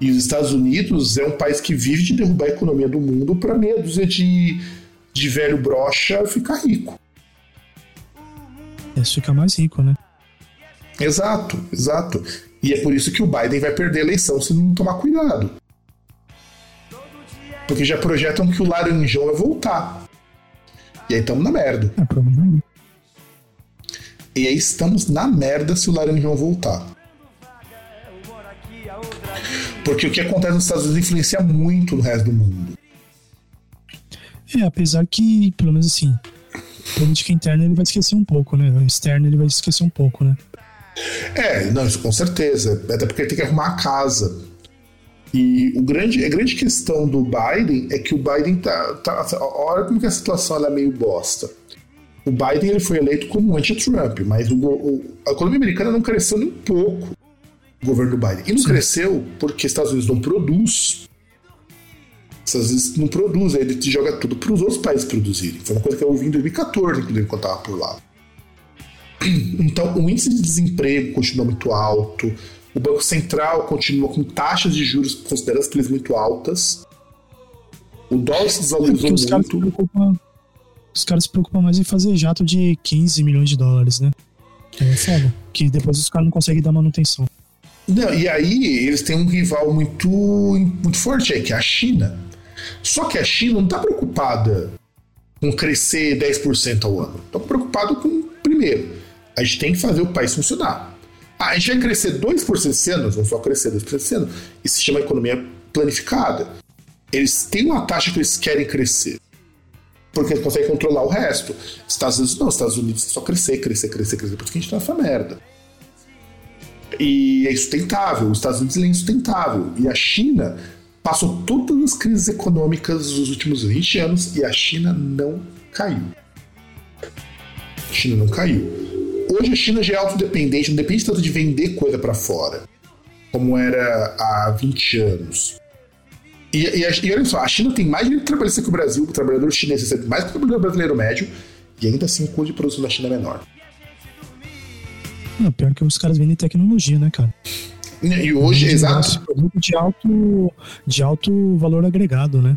E os Estados Unidos é um país que vive de derrubar a economia do mundo para meia dúzia de, de velho brocha ficar rico. Esse fica mais rico, né? Exato, exato. E é por isso que o Biden vai perder a eleição se não tomar cuidado. Porque já projetam que o Laranjão vai voltar. E aí estamos na merda. É, provavelmente. E aí estamos na merda se o Laranjão voltar. Porque o que acontece nos Estados Unidos influencia muito no resto do mundo. É, apesar que, pelo menos assim, política interna ele vai esquecer um pouco, né? Externa ele vai esquecer um pouco, né? É, não, isso com certeza. Até porque ele tem que arrumar a casa. E o grande, a grande questão do Biden é que o Biden tá. tá olha como que a situação é meio bosta. O Biden ele foi eleito como anti-Trump, mas o, o, a economia americana não cresceu nem um pouco o governo do Biden. E não Sim. cresceu porque Estados Unidos não produz. Estados Unidos não produz, aí ele joga tudo para os outros países produzirem. Foi uma coisa que eu ouvi em 2014, inclusive, quando eu estava por lá. Então, o índice de desemprego continua muito alto, o Banco Central continua com taxas de juros consideradas eles muito altas. O dólar se desvalorizou é os muito. Caras os caras se preocupam mais em fazer jato de 15 milhões de dólares, né? É foda. Que depois os caras não conseguem dar manutenção. Não, e aí eles têm um rival muito, muito forte aí, que é a China. Só que a China não está preocupada com crescer 10% ao ano. Está preocupado com, primeiro, a gente tem que fazer o país funcionar. Ah, a gente vai crescer 2% esse ano, vamos só crescer 2% esse ano. Isso se chama economia planificada. Eles têm uma taxa que eles querem crescer. Porque eles conseguem controlar o resto. Estados Unidos não, Estados Unidos é só crescer, crescer, crescer, crescer, por que a gente tá nessa merda. E é insustentável, os Estados Unidos é insustentável. E a China passou todas as crises econômicas dos últimos 20 anos e a China não caiu. A China não caiu. Hoje a China já é autodependente, não depende tanto de vender coisa para fora, como era há 20 anos. E, e, e, olha só, a China tem mais direito de trabalhar que o Brasil, o trabalhador chinês recebe mais que o trabalhador brasileiro médio, e ainda assim o custo de produção da China é menor. Não, pior que os caras vendem tecnologia, né, cara? E hoje, exato. Produto de alto, de alto valor agregado, né?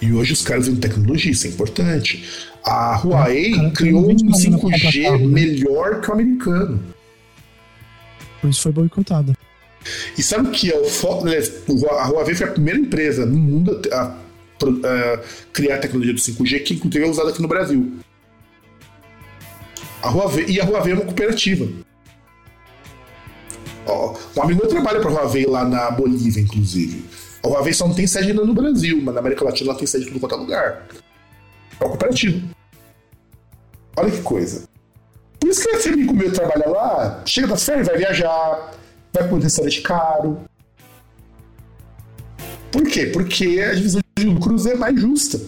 E hoje os caras vendem tecnologia, isso é importante. A Huawei cara, criou um 5G carro, né? melhor que o americano. Por isso foi boicotada. E sabe o que é o foda? A Huawei foi a primeira empresa no mundo a, a, a criar a tecnologia do 5G, que inclusive é usada aqui no Brasil. A Huawei, e a Huawei é uma cooperativa. Ó, um amigo meu trabalha para a Huawei lá na Bolívia, inclusive. A Huawei só não tem sede ainda no Brasil, mas na América Latina ela tem sede em tudo quanto é lugar. É uma cooperativa. Olha que coisa. Por isso que esse amigo meu trabalha lá, chega das férias, vai viajar, vai para um restaurante caro. Por quê? Porque a divisão de lucros é mais justa.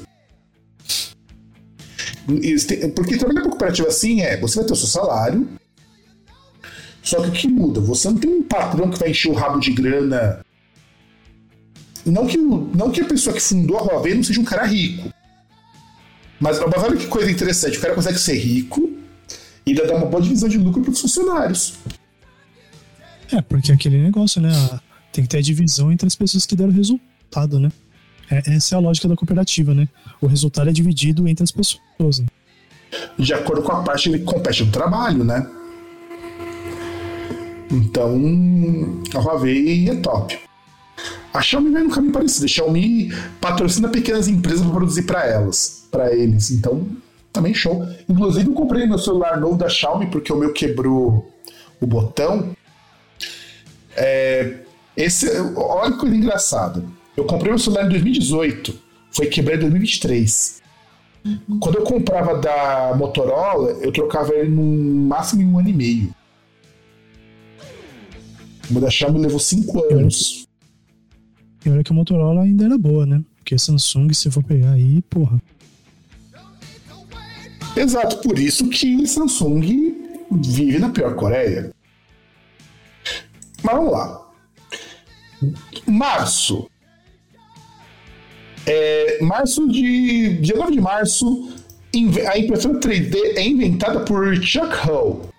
Porque trabalhar para cooperativa assim é: você vai ter o seu salário, só que o que muda? Você não tem um patrão que vai encher o rabo de grana. Não que, não que a pessoa que fundou a Huawei não seja um cara rico. Mas, mas olha que coisa interessante: o cara consegue ser rico e ainda dá uma boa divisão de lucro para os funcionários. É, porque é aquele negócio, né? Tem que ter a divisão entre as pessoas que deram resultado, né? É, essa é a lógica da cooperativa, né? O resultado é dividido entre as pessoas. Né? De acordo com a parte que compete no trabalho, né? Então, a Huawei é top. A Xiaomi vai no caminho parecido. A Xiaomi patrocina pequenas empresas para produzir para elas, para eles. Então, também show. Inclusive, eu comprei meu celular novo da Xiaomi porque o meu quebrou o botão. É, esse, olha que coisa engraçada. Eu comprei meu celular em 2018, foi quebrado em 2023. Quando eu comprava da Motorola, eu trocava ele no máximo em um ano e meio. O da Xiaomi levou 5 anos. E olha que a Motorola ainda era boa, né? Porque Samsung, se for pegar aí, porra. Exato, por isso que Samsung vive na pior Coreia. Mas vamos lá. Março. É, março de. Dia 9 de março, a impressora 3D é inventada por Chuck Hull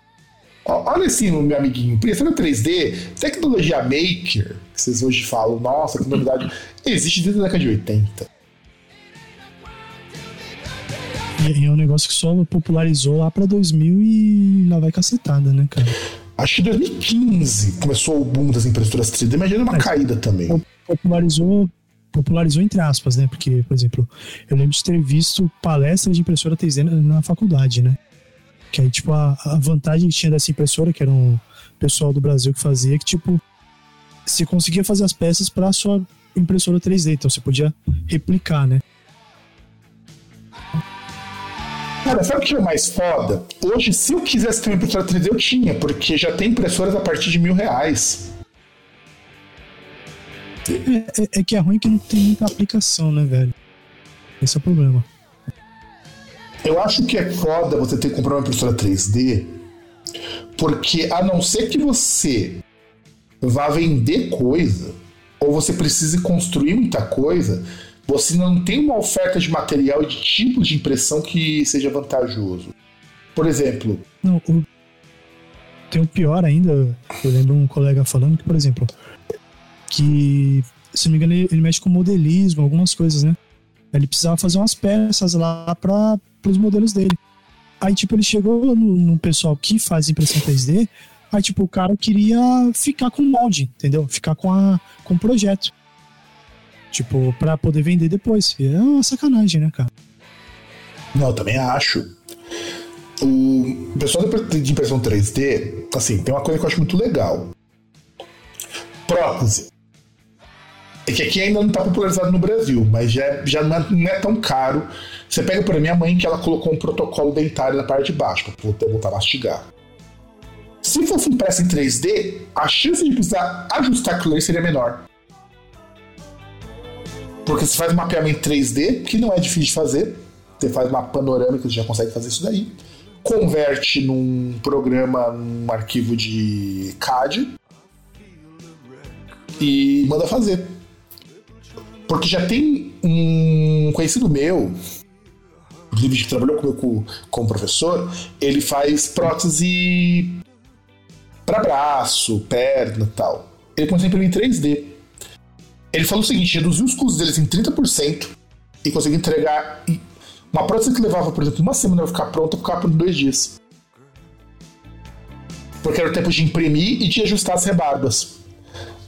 Olha assim, meu amiguinho, impressora 3D, tecnologia maker, vocês hoje falam, nossa, que novidade, existe desde a década de 80. E é um negócio que só popularizou lá pra 2000 e lá vai cacetada, né, cara? Acho que 2015 começou o boom das impressoras 3D, mas já uma Mas, caída também. Popularizou, popularizou entre aspas, né? Porque, por exemplo, eu lembro de ter visto palestras de impressora 3D na, na faculdade, né? Que aí, tipo, a, a vantagem que tinha dessa impressora, que era um pessoal do Brasil que fazia, que, tipo, você conseguia fazer as peças para sua impressora 3D, então você podia replicar, né? Cara, sabe o que é mais foda? Hoje, se eu quisesse ter uma impressora 3D, eu tinha, porque já tem impressoras a partir de mil reais. É, é, é que é ruim que não tem muita aplicação, né, velho? Esse é o problema. Eu acho que é foda você ter que comprar uma impressora 3D, porque a não ser que você vá vender coisa, ou você precise construir muita coisa, você não tem uma oferta de material e de tipo de impressão que seja vantajoso. Por exemplo. Não, o... tem o pior ainda. Eu lembro um colega falando que, por exemplo, que, se não me engano, ele, mexe com modelismo, algumas coisas, né? Ele precisava fazer umas peças lá para os modelos dele. Aí, tipo, ele chegou no, no, pessoal que faz impressão 3D. Aí, tipo, o cara queria ficar com o molde, entendeu? Ficar com, a, com o projeto. Tipo, pra poder vender depois. É uma sacanagem, né, cara? Não, eu também acho. O pessoal de impressão 3D, assim, tem uma coisa que eu acho muito legal. Prótese. É que aqui ainda não está popularizado no Brasil, mas já, já não, é, não é tão caro. Você pega por minha mãe que ela colocou um protocolo dentário na parte de baixo para poder voltar a mastigar. Se fosse impressa em 3D, a chance de precisar ajustar aquilo ali seria menor. Porque você faz um mapeamento 3D, que não é difícil de fazer. Você faz uma panorâmica, você já consegue fazer isso daí. Converte num programa, num arquivo de CAD e manda fazer. Porque já tem um conhecido meu, inclusive que trabalhou comigo como professor, ele faz prótese para braço, perna tal. Ele começou a imprimir em 3D. Ele falou o seguinte: reduziu os custos deles em 30% e conseguiu entregar uma prótese que levava, por exemplo, uma semana para ficar pronta, ficava por dois dias. Porque era o tempo de imprimir e de ajustar as rebarbas.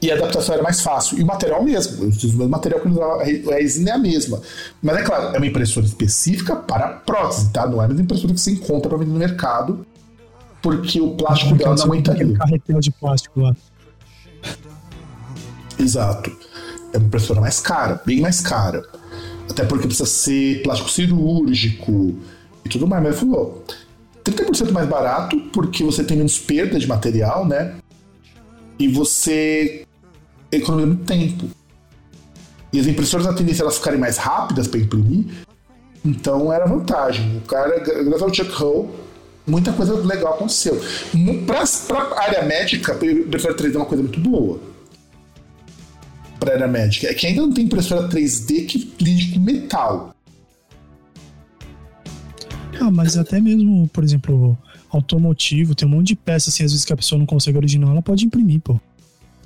E a adaptação era mais fácil. E o material mesmo. Eu o mesmo material que a resina é a mesma. Mas é claro, é uma impressora específica para prótese, tá? Não é a mesma impressora que você encontra para vender no mercado. Porque o plástico dela não aguenta aquilo. carretel de plástico lá. Exato. É uma impressora mais cara, bem mais cara. Até porque precisa ser plástico cirúrgico e tudo mais. Mas falou, 30% mais barato, porque você tem menos perda de material, né? E você economiza muito tempo. E as impressoras, a tendência elas ficarem mais rápidas para imprimir, então era vantagem. O cara, graças ao Chuck Hull, muita coisa legal aconteceu. Para a área médica, a impressora 3D é uma coisa muito boa. Para a área médica. É que ainda não tem impressora 3D que lide com metal. Ah, mas até mesmo, por exemplo, automotivo, tem um monte de peça, assim, às vezes que a pessoa não consegue original, ela pode imprimir, pô.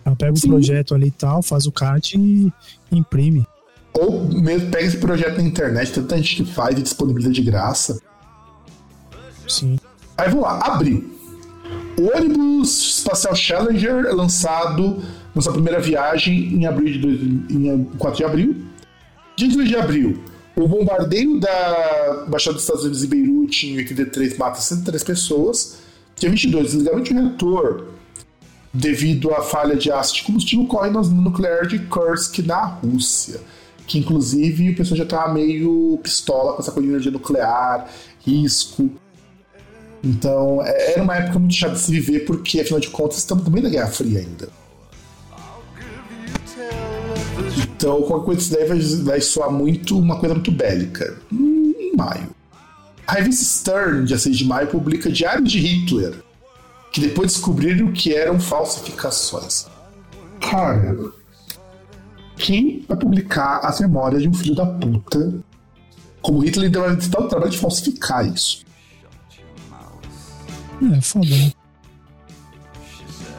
Ela pega Sim. o projeto ali e tal, faz o CAT e imprime. Ou mesmo pega esse projeto na internet, tanta gente que faz e disponibiliza de graça. Sim. Aí vamos lá, abril. O ônibus espacial Challenger é lançado na sua primeira viagem em abril de dois, em 4 de abril. Dia 2 de abril, o bombardeio da Embaixada dos Estados Unidos em Beirute em 83 mata 103 pessoas. Dia 22, desligamento de reator devido à falha de ácido de combustível ocorre na nuclear de Kursk, na Rússia. Que inclusive o pessoal já estava meio pistola com essa coisa de energia nuclear, risco. Então é, era uma época muito chata de se viver, porque afinal de contas estamos no meio da Guerra Fria ainda. Então qualquer coisa disso daí vai, vai soar muito uma coisa muito bélica. Em maio. A revista Stern, dia 6 de maio, publica Diário de Hitler, que depois descobriram que eram falsificações. Cara, quem vai publicar as memórias de um filho da puta como Hitler ainda vai dar o trabalho de falsificar isso? É foda, né?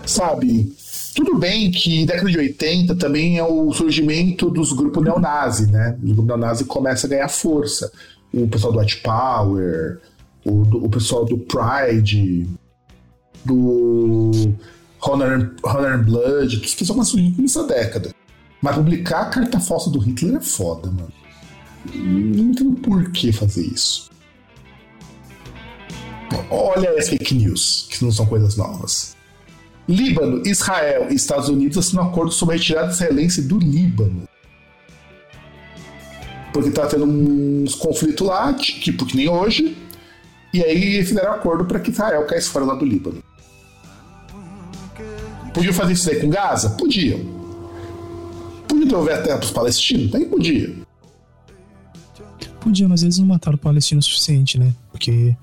Sabe? Tudo bem que década de 80 também é o surgimento dos grupos neonazi, né? O grupo neonazi começa a ganhar força. O pessoal do White Power, o, o pessoal do Pride, do Honor, Honor and Blood, os pessoal começam a surgir nessa década. Mas publicar a carta falsa do Hitler é foda, mano. Não entendo por que fazer isso. Olha as fake news, que não são coisas novas. Líbano, Israel e Estados Unidos assinam um acordo sobre a retirada israelense do Líbano. Porque tá tendo uns conflitos lá, tipo que nem hoje, e aí fizeram um acordo para que Israel caísse fora lá do Líbano. Podiam fazer isso aí com Gaza? Podiam. Podiam devolver a terra para os palestinos? Nem podia. podia, mas eles não mataram o palestino o suficiente, né? Porque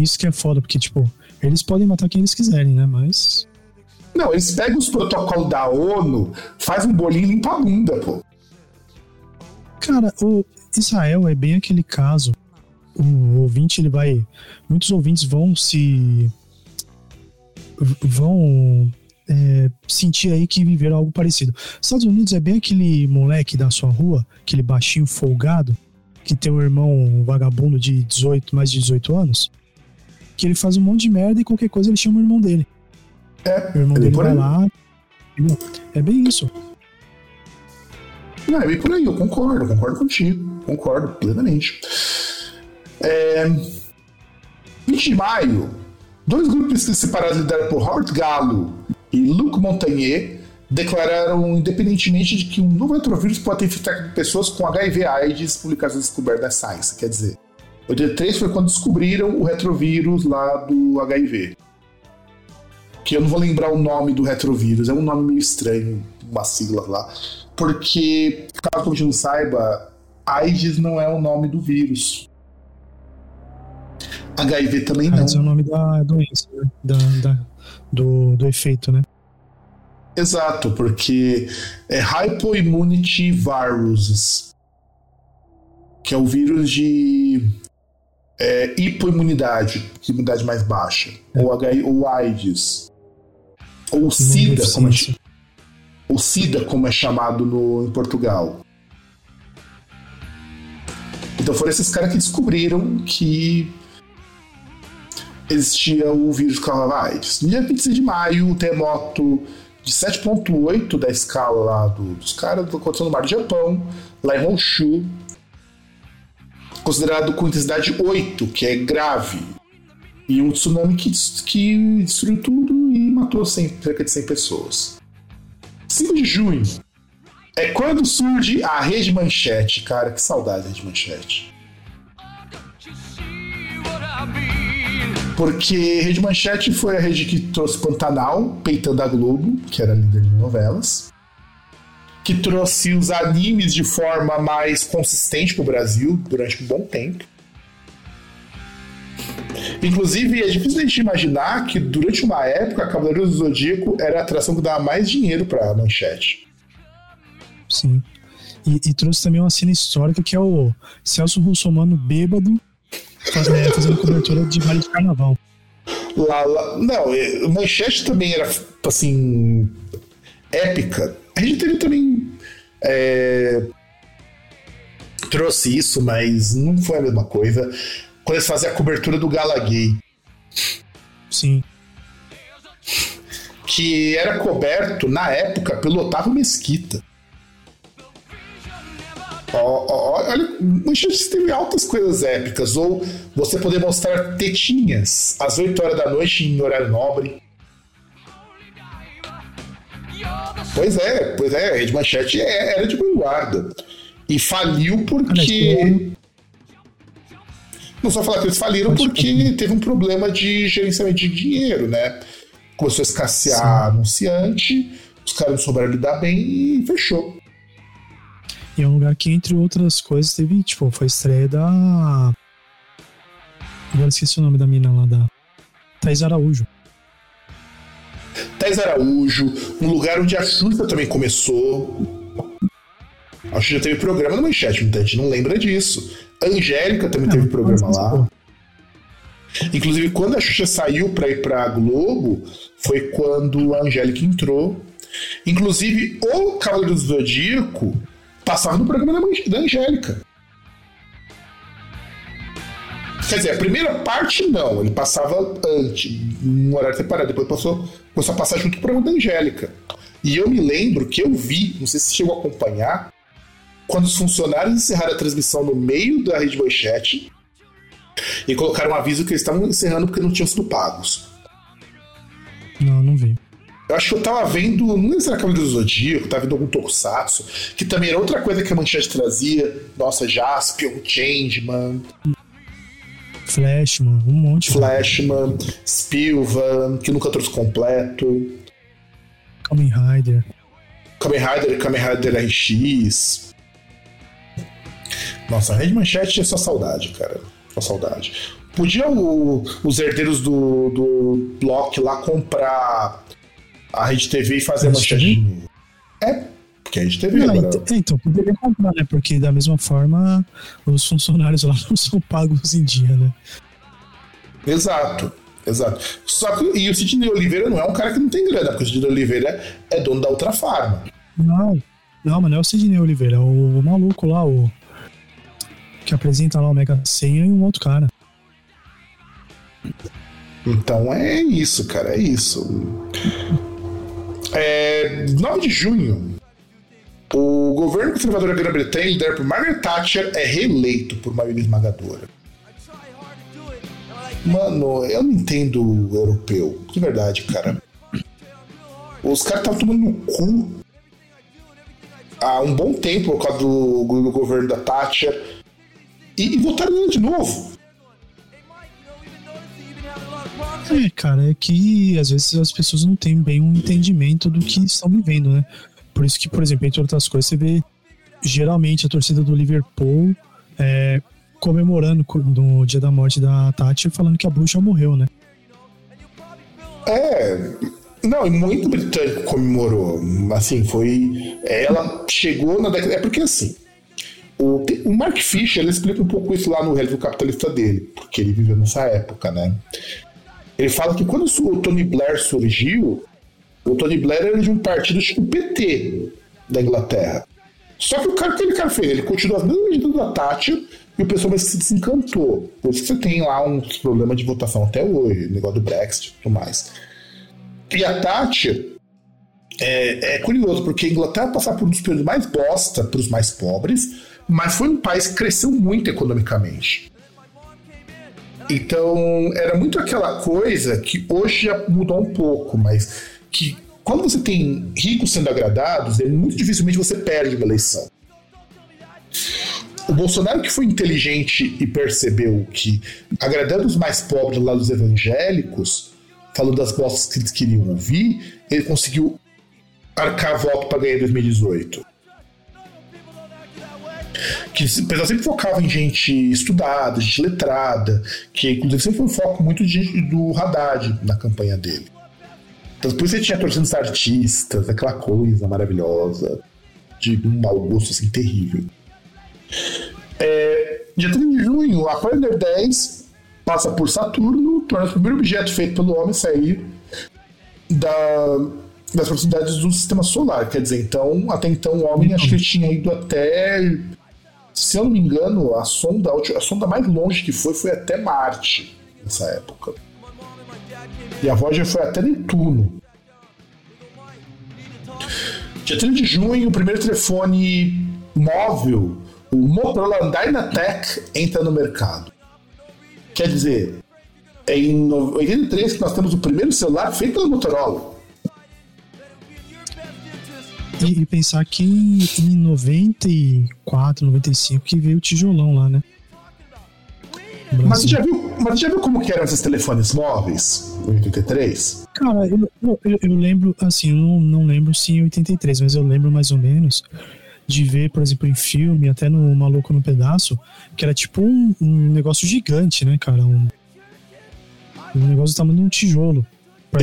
isso que é foda, porque, tipo, eles podem matar quem eles quiserem, né? Mas. Não, eles pegam os protocolos da ONU, faz um bolinho e limpa a bunda, pô. Cara, o Israel é bem aquele caso. O ouvinte, ele vai. Muitos ouvintes vão se. vão é, sentir aí que viveram algo parecido. Estados Unidos é bem aquele moleque da sua rua, aquele baixinho folgado, que tem um irmão vagabundo de 18, mais de 18 anos, que ele faz um monte de merda e qualquer coisa ele chama o irmão dele. É, O irmão é dele vai aí. lá. É bem isso. Não, é bem por aí, eu concordo, concordo contigo. Concordo plenamente. É... 20 de maio, dois grupos separados liderados por Robert Gallo e Luc Montagnier declararam independentemente de que um novo retrovírus pode ter infectado pessoas com HIV AIDS publicações descobertas na Science. Quer dizer, 83 foi quando descobriram o retrovírus lá do HIV. Que eu não vou lembrar o nome do retrovírus, é um nome meio estranho, uma sigla lá. Porque, caso a gente não saiba, AIDS não é o nome do vírus. HIV também não. AIDS é o nome da doença, né? Da, da- do, do efeito, né? Exato, porque é Hypoimmunity Viruses, que é o vírus de é, hipoimunidade, de imunidade mais baixa, ou, H, ou AIDS, ou SIDA, como é, ou SIDA, como é chamado no, em Portugal. Então foram esses caras que descobriram que existia o vírus que causava AIDS. No dia 26 de maio, o terremoto de 7.8 da escala lá do- dos caras aconteceu no mar do Japão, lá em Honshu, considerado com intensidade 8, que é grave. E um tsunami que, que destruiu tudo e matou 100 cerca de 100 pessoas. 5 de junho é quando surge a Rede Manchete. Cara, que saudade da Rede Manchete. Porque Rede Manchete foi a rede que trouxe Pantanal, peitando a Globo, que era líder de novelas. Que trouxe os animes de forma mais consistente pro Brasil durante um bom tempo. Inclusive, é difícil a gente imaginar que durante uma época, Cavaleiros do Zodíaco era a atração que dava mais dinheiro pra Manchete. Sim. E, e trouxe também uma cena histórica que é o Celso Russomano bêbado faz- é, fazendo cobertura de baile de carnaval. Lá, lá- não, Manchete também era, assim, épica. A gente teve também. é, trouxe isso, mas não foi a mesma coisa. Quando eles faziam a cobertura do Gala Gay, Sim. que era coberto, na época, pelo Otávio Mesquita. Ó, ó, olha, Manchete teve altas coisas épicas. Ou você poder mostrar tetinhas às 8 horas da noite em horário nobre. Pois é, pois é, a Rede Manchete é- era de vanguarda. E faliu porque. Não só falar que eles faliram porque teve um problema de gerenciamento de dinheiro, né? Começou a escassear anunciante, os caras não souberam lidar bem e fechou. E é um lugar que, entre outras coisas, teve, tipo, foi a estreia da. Agora esqueci o nome da mina lá, da. Thais Araújo. Thais Araújo, um lugar onde a Xuxa também começou. A Xuxa teve programa no Manchete, muita gente não lembra disso. A Angélica também teve programa lá. Inclusive, quando a Xuxa saiu pra ir pra Globo, foi quando a Angélica entrou. Inclusive, o Cavaleiro do Zodíaco passava no programa da Angélica. Quer dizer, a primeira parte não, ele passava antes, num horário separado, depois passou, começou a passar junto com o programa da Angélica. E eu me lembro que eu vi, não sei se chegou a acompanhar, quando os funcionários encerraram a transmissão no meio da rede manchete e colocaram um aviso que eles estavam encerrando porque não tinham sido pagos. Não, não vi. Eu acho que eu tava vendo, não lembro se era Cavaleiro do Zodíaco, tava vendo algum Tokusatsu, que também era outra coisa que a Manchete trazia. Nossa, Jaspion, Changeman, Flash, mano, um monte. Flashman, Spilvan, que nunca trouxe completo, Kamen Rider. Kamen Rider, Kamen Rider RX. Nossa, a Rede Manchete é só saudade, cara. Só saudade. Podia o, os herdeiros do, do Block lá comprar a Rede TV e fazer a manchete. É, porque a Rede TV Não, agora. então, então, poderia comprar, né? Porque da mesma forma, os funcionários lá não são pagos em dia, né? Exato. Exato. Só que e o Sidney Oliveira não é um cara que não tem grana, porque o Sidney Oliveira é dono da outra farma. Não, não, mas não é o Sidney Oliveira, é o, o maluco lá, o. Que apresenta lá o Mega Senha e um outro cara. Então é isso, cara, é isso. É, 9 de junho, o governo conservador da Grã-Bretanha, liderado por Margaret Thatcher, é reeleito por maioria esmagadora. Mano, eu não entendo o europeu, de verdade, cara. Os caras estavam tomando no cu há um bom tempo por causa do, do governo da Thatcher e, e votaram nela de novo. É, cara, é que às vezes as pessoas não têm bem um entendimento do que estão vivendo, né? Por isso que, por exemplo, entre outras coisas, você vê geralmente a torcida do Liverpool é, comemorando co- no dia da morte da Thatcher, falando que a bruxa morreu, né? É. Não, e muito britânico comemorou. Assim, foi. Ela chegou na década. É porque assim. O, o Mark Fisher ele explica um pouco isso lá no Reality Capitalista dele, porque ele viveu nessa época, né? Ele fala que quando o Tony Blair surgiu, o Tony Blair era de um partido tipo PT da Inglaterra. Só que o cara, o que aquele cara fez? Ele continuou as mesmas medidas da Thatcher e o pessoal se desencantou. Por isso que você tem lá um problema de votação até hoje, negócio do Brexit e tudo mais. E a Thatcher é, é curioso, porque a Inglaterra passava por um dos períodos mais bosta para os mais pobres, mas foi um país que cresceu muito economicamente. Então, era muito aquela coisa que hoje já mudou um pouco, mas que quando você tem ricos sendo agradados, é muito dificilmente você perde uma eleição. O Bolsonaro, que foi inteligente e percebeu que, agradando os mais pobres lá dos evangélicos, falando das bostas que eles queriam ouvir, ele conseguiu arcar voto para ganhar em 2018. Que o pessoal sempre focava em gente estudada, gente letrada, que inclusive sempre foi um foco muito de do Haddad na campanha dele. Então, depois você tinha torcendo os artistas, aquela coisa maravilhosa, de um mau gosto assim terrível. É, dia 30 de junho, a Pioneer 10 passa por Saturno, torna-se o primeiro objeto feito pelo homem sair da, das proximidades do sistema solar. Quer dizer, então, até então o homem acho que ele tinha ido até. Se eu não me engano, a sonda, a sonda mais longe que foi foi até Marte nessa época. E a Voyager foi até Netuno. Dia 30 de junho, o primeiro telefone móvel, o Motorola Dynatec, entra no mercado. Quer dizer, é em no- 83 que nós temos o primeiro celular feito pela Motorola. E, e pensar que em 94, 95 que veio o tijolão lá, né? Mas você já viu, mas você já viu como que eram esses telefones móveis em 83? Cara, eu, eu, eu lembro, assim, eu não, não lembro se em 83, mas eu lembro mais ou menos de ver, por exemplo, em filme, até no Maluco no Pedaço, que era tipo um, um negócio gigante, né, cara? Um, um negócio do tamanho de um tijolo.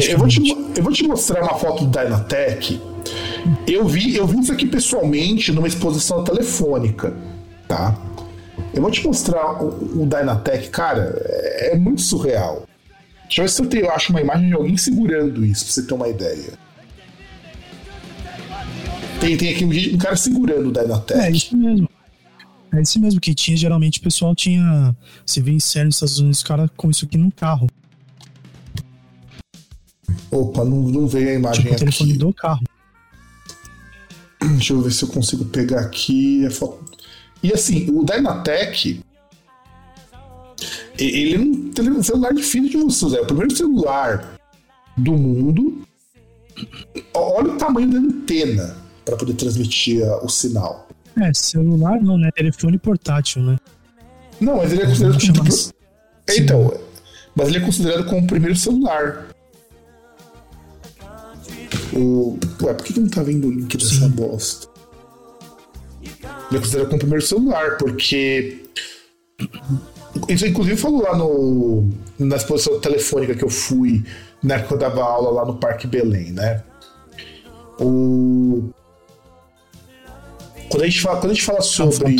Eu vou, te, eu vou te mostrar uma foto do Dynatec. Eu vi, eu vi isso aqui pessoalmente numa exposição telefônica, tá? Eu vou te mostrar o, o Dynatec, cara, é, é muito surreal. Deixa eu ver se eu, tenho, eu acho uma imagem de alguém segurando isso, pra você ter uma ideia. Tem, tem aqui um, um cara segurando o Dynatec. É, isso mesmo. É isso mesmo, que tinha, geralmente o pessoal tinha. Se vê em série nos Estados Unidos, os caras com isso aqui num carro. Opa, não, não veio a imagem Tipo o telefone aqui. do carro. Deixa eu ver se eu consigo pegar aqui a foto. E assim, o Dynatec. Ele é um celular difícil de você usar. É o primeiro celular do mundo. Olha o tamanho da antena para poder transmitir a- o sinal. É, celular não, né? Telefone portátil, né? Não, mas ele é considerado como. assim. Então, mas ele é considerado como o primeiro celular. O... Ué, por que, que não tá vendo o link dessa bosta? Ele é considerado como o primeiro celular, porque. Isso, inclusive, falou lá no, na exposição telefônica que eu fui na época que eu dava aula lá no Parque Belém, né? O... Quando, a gente fala, quando a gente fala sobre.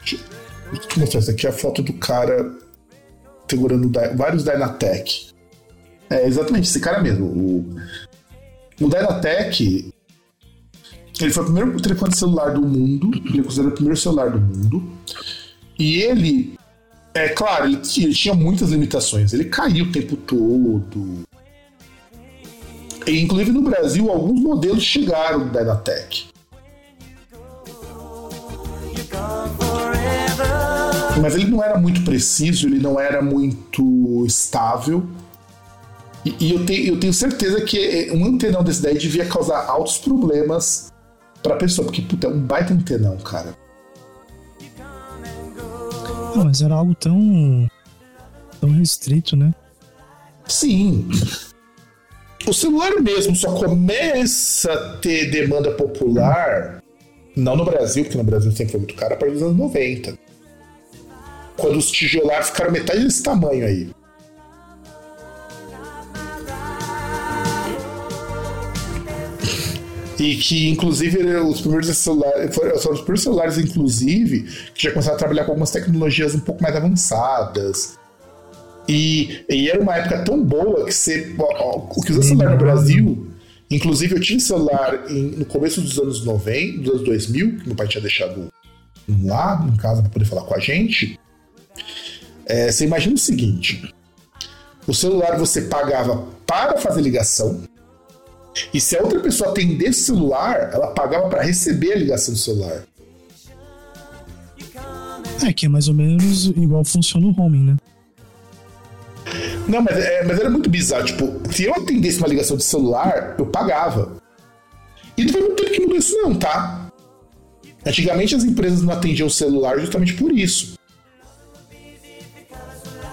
Deixa eu mostrar, essa aqui é a foto do cara segurando vários Dynatec. É exatamente esse cara mesmo. O, o Dynatec ele foi o primeiro telefone celular do mundo, ele é considerado o primeiro celular do mundo. E ele, é claro, ele, ele tinha muitas limitações. Ele caiu o tempo todo. E, inclusive no Brasil, alguns modelos chegaram do Dynatec. Mas ele não era muito preciso, ele não era muito estável. E, e eu, te, eu, tenho certeza que um antenão desse daí devia causar altos problemas pra pessoa, porque puta, é um baita antenão, cara. Não, mas era algo tão. tão restrito, né? Sim. O celular mesmo só começa a ter demanda popular, não no Brasil, porque no Brasil sempre foi muito caro, a partir dos anos 90. Quando os tijolares ficaram metade desse tamanho aí. E que, inclusive, os primeiros celulares foram, os primeiros celulares, inclusive, que já começaram a trabalhar com algumas tecnologias um pouco mais avançadas. E, e era uma época tão boa que você. O que usa celular no Brasil. Inclusive, eu tinha celular em, no começo dos anos 90, dos anos 2000, que meu pai tinha deixado lá em casa para poder falar com a gente. É, você imagina o seguinte: o celular você pagava para fazer ligação, e se a outra pessoa atendesse o celular, ela pagava para receber a ligação do celular. É, que é mais ou menos igual funciona o roaming, né? Não, mas, é, mas era muito bizarro. Tipo, se eu atendesse uma ligação de celular, eu pagava. E não foi muito tempo que mudou isso, não, tá? Antigamente as empresas não atendiam o celular justamente por isso.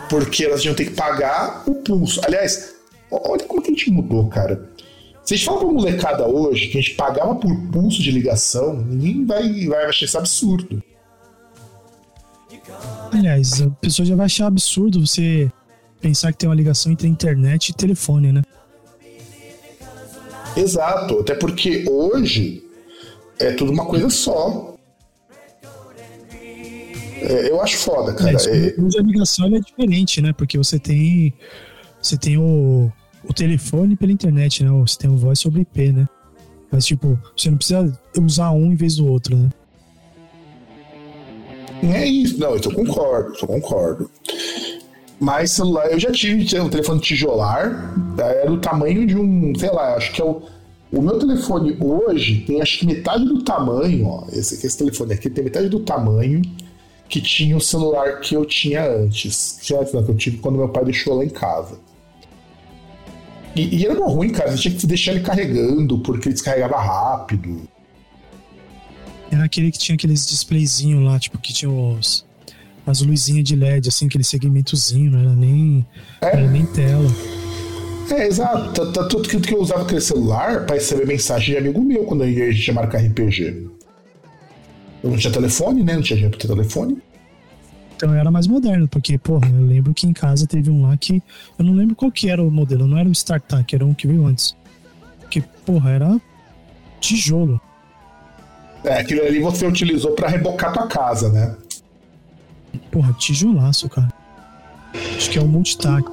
Porque elas tinham que pagar o pulso. Aliás, olha como que a gente mudou, cara. Se a gente fala pra molecada hoje que a gente pagava por pulso de ligação, ninguém vai, vai achar isso absurdo. Aliás, a pessoa já vai achar absurdo você pensar que tem uma ligação entre internet e telefone, né? Exato, até porque hoje é tudo uma coisa só. É, eu acho foda, cara. É, hoje a ligação é diferente, né? Porque você tem você tem o o telefone pela internet, né? O voz sobre IP, né? Mas, tipo, você não precisa usar um em vez do outro, né? É isso, não, eu concordo, eu concordo. Mas celular, eu já tive um telefone tijolar, era do tamanho de um, sei lá, acho que é o. O meu telefone hoje tem acho que metade do tamanho, ó. Esse, esse telefone aqui tem metade do tamanho que tinha o celular que eu tinha antes. Que eu tive quando meu pai deixou lá em casa. E, e era ruim, cara. Você tinha que deixar ele carregando, porque ele descarregava rápido. Era aquele que tinha aqueles displayzinhos lá, tipo, que tinha os, as luzinhas de LED, assim, aquele segmentozinho, não era nem, é. era nem tela. É, exato. Tá, tá, tudo que eu usava aquele celular para receber mensagem de amigo meu quando a gente ia marcar RPG. Eu não tinha telefone, né? Não tinha dinheiro pra ter telefone. Então era mais moderno, porque, porra, eu lembro que em casa teve um lá que. Eu não lembro qual que era o modelo, não era o StarTAC, era um que veio antes. Que, porra, era tijolo. É, aquele ali você utilizou para rebocar tua casa, né? Porra, tijolaço, cara. Acho que é o multitac.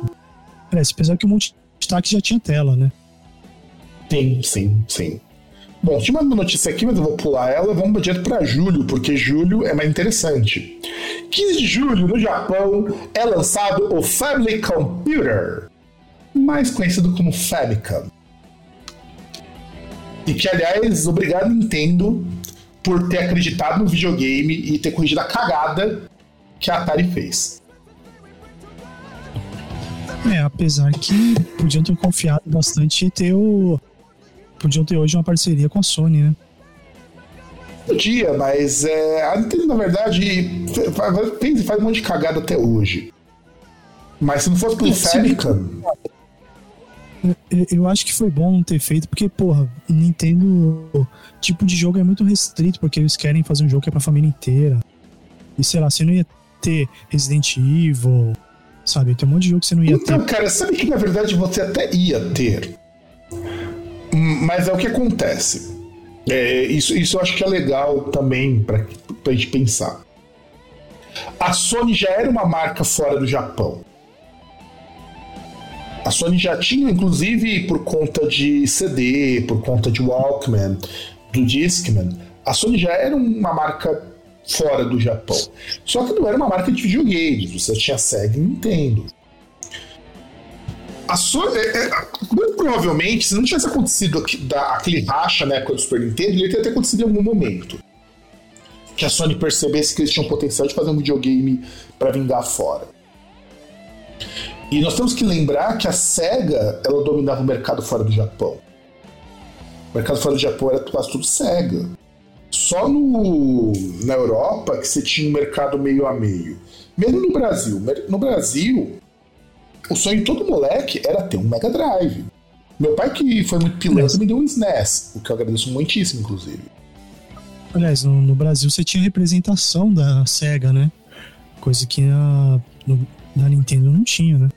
Parece, apesar que o multitac já tinha tela, né? Sim, sim, sim. Bom, tinha uma notícia aqui, mas eu vou pular ela. Vamos direto para julho, porque julho é mais interessante. 15 de julho, no Japão, é lançado o Family Computer, mais conhecido como Famicom. E que, aliás, obrigado Nintendo por ter acreditado no videogame e ter corrigido a cagada que a Atari fez. É, apesar que podiam ter confiado bastante e ter o podiam ter hoje uma parceria com a Sony, né? Podia, mas é, a Nintendo, na verdade, faz, faz um monte de cagada até hoje. Mas se não fosse pelo Famicom... Eu acho que foi bom não ter feito, porque, porra, Nintendo, tipo de jogo é muito restrito, porque eles querem fazer um jogo que é pra família inteira. E sei lá, você não ia ter Resident Evil, sabe? Tem um monte de jogo que você não ia então, ter. Então, cara, sabe que na verdade você até ia ter. Mas é o que acontece. É, isso, isso eu acho que é legal também pra, pra gente pensar. A Sony já era uma marca fora do Japão. A Sony já tinha, inclusive, por conta de CD, por conta de Walkman, do Discman, a Sony já era uma marca fora do Japão. Só que não era uma marca de videogames, você tinha Sega e Nintendo. A é, é, muito provavelmente, se não tivesse acontecido aquele racha na época do Super Nintendo, ele teria acontecido em algum momento. Que a Sony percebesse que eles tinham potencial de fazer um videogame para vingar fora. E nós temos que lembrar que a SEGA ela dominava o mercado fora do Japão. O mercado fora do Japão era quase tudo SEGA. Só no, na Europa que você tinha um mercado meio a meio. Mesmo no Brasil. No Brasil, o sonho de todo moleque era ter um Mega Drive. Meu pai, que foi muito pilantra, me deu um SNES, o que eu agradeço muitíssimo, inclusive. Aliás, no, no Brasil você tinha representação da SEGA, né? Coisa que na, no, na Nintendo não tinha, né?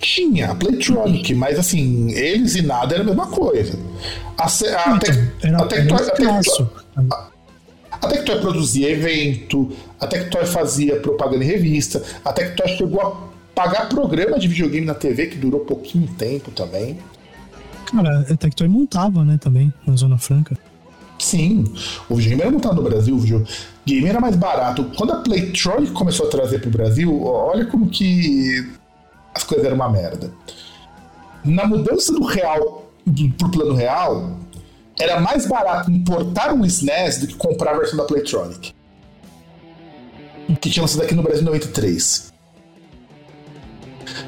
Tinha, a Playtronic, mas assim, eles e nada era a mesma coisa. A, a, então, a, a Tectoy produzia evento, a Tectoy fazia propaganda em revista, a Tectoy chegou a pagar programa de videogame na TV, que durou pouquinho tempo também. Cara, a Tectoy montava, né, também, na Zona Franca. Sim, o videogame era montado no Brasil, o videogame era mais barato. Quando a Playtronic começou a trazer para o Brasil, olha como que as coisas eram uma merda. Na mudança do real pro plano real, era mais barato importar um SNES do que comprar a versão da Playtronic. Que tinha lançado aqui no Brasil em 93.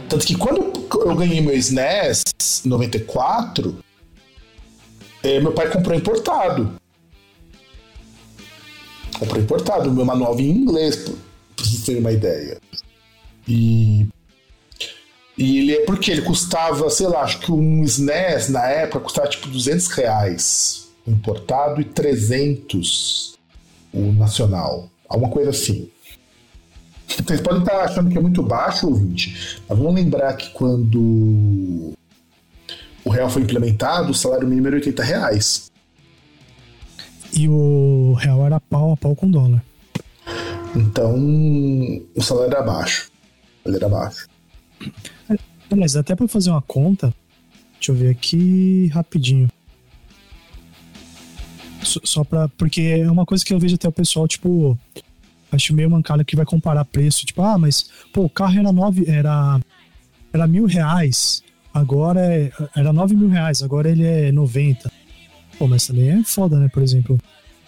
Tanto que quando eu ganhei meu SNES em 94, eh, meu pai comprou importado. Comprou importado, meu manual vinha em inglês, pra vocês terem uma ideia. E e ele é porque ele custava, sei lá, acho que um SNES na época custava tipo 200 reais importado e 300 o nacional. Alguma coisa assim. Vocês podem estar achando que é muito baixo, ouvinte, mas vamos lembrar que quando o real foi implementado, o salário mínimo era 80 reais. E o real era pau a pau com dólar. Então, o salário era baixo. Ele era baixo. Aliás, até para fazer uma conta, deixa eu ver aqui rapidinho. Só, só pra. Porque é uma coisa que eu vejo até o pessoal, tipo. Acho meio mancada que vai comparar preço. Tipo, ah, mas, pô, o carro era nove. Era. Era mil reais. Agora é. Era nove mil reais. Agora ele é 90. Pô, mas também é foda, né? Por exemplo,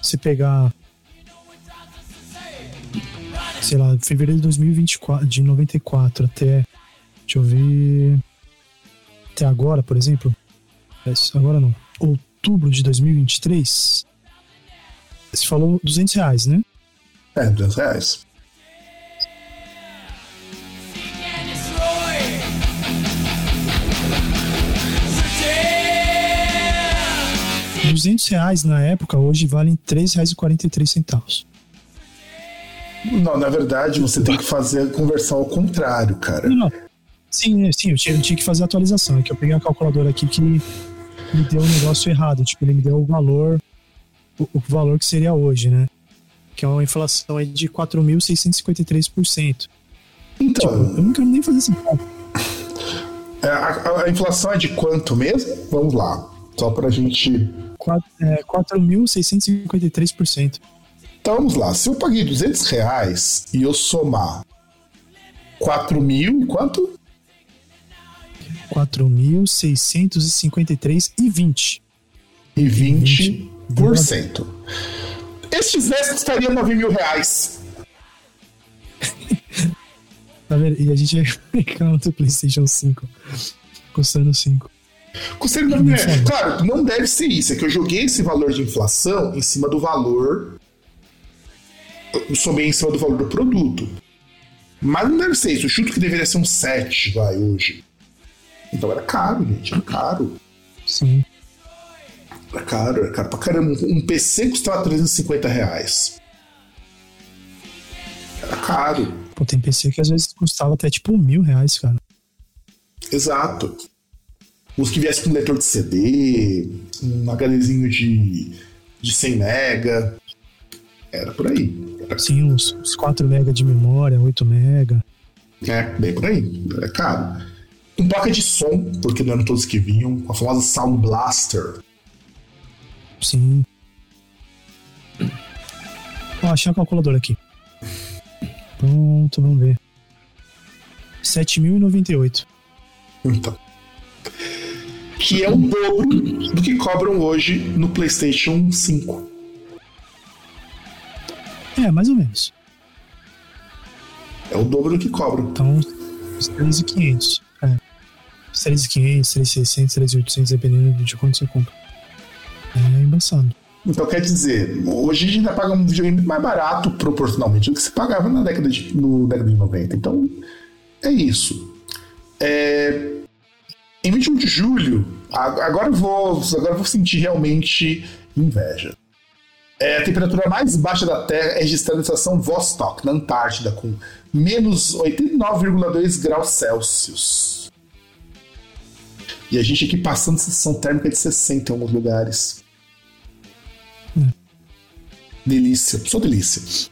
se pegar. Sei lá, fevereiro de 2024, de 94 até Deixa eu ver. Até agora, por exemplo. Agora não. Outubro de 2023. Você falou 200 reais, né? É, 200 reais. Duzentos reais na época, hoje valem três reais e quarenta e três centavos. Não, na verdade, você tem que fazer a conversão ao contrário, cara. Não, não. Sim, sim, eu tinha, eu tinha que fazer a atualização. É que eu peguei a calculadora aqui que me deu um negócio errado. Tipo, ele me deu o valor, o, o valor que seria hoje, né? Que é uma inflação aí de 4.653%. Então. Tipo, eu não quero nem fazer esse é, a, a, inflação é de quanto mesmo? Vamos lá. Só pra gente. 4.653%. É, então vamos lá. Se eu paguei 200 reais e eu somar 4 mil e quanto? 4.653,20. E 20%. 20%. Estes vestes estariam 9 mil reais. tá vendo? E a gente reclama do PlayStation 5 custando 5. Custando 9 mil reais. Claro, não deve ser isso. É que eu joguei esse valor de inflação em cima do valor. Eu somei em cima do valor do produto. Mas não deve ser isso. Eu chuto que deveria ser um 7, vai, hoje. Então era caro, gente, era caro. Sim. Era caro, era caro pra caramba. Um PC custava 350 reais. Era caro. Pô, tem PC que às vezes custava até tipo mil reais, cara. Exato. Os que viessem com leitor de CD, um HDzinho de, de 100 mega. Era por aí. Era, Sim, uns, uns 4 mega de memória, 8 mega. é, bem por aí. Era caro. Um placa de som, porque não eram todos que vinham, com a famosa Sound Blaster. Sim. Ó, achei a calculadora aqui. Pronto, vamos ver. 7.098. Então. Que é o dobro do que cobram hoje no PlayStation 5. É, mais ou menos. É o dobro do que cobram. Então, os 3.500. É. Os 3.500, 3.600, 3.800, dependendo de quanto você compra. É embaçado. Então quer dizer, hoje a gente ainda paga um videogame mais barato proporcionalmente do que se pagava na década de, no década de 90. Então é isso. É, em 21 de julho, agora eu vou, agora eu vou sentir realmente inveja. É, a temperatura mais baixa da Terra é registrada na estação Vostok, na Antártida, com menos 89,2 graus Celsius. E a gente aqui passando sensação térmica de 60 em alguns lugares. Delícia, só delícia.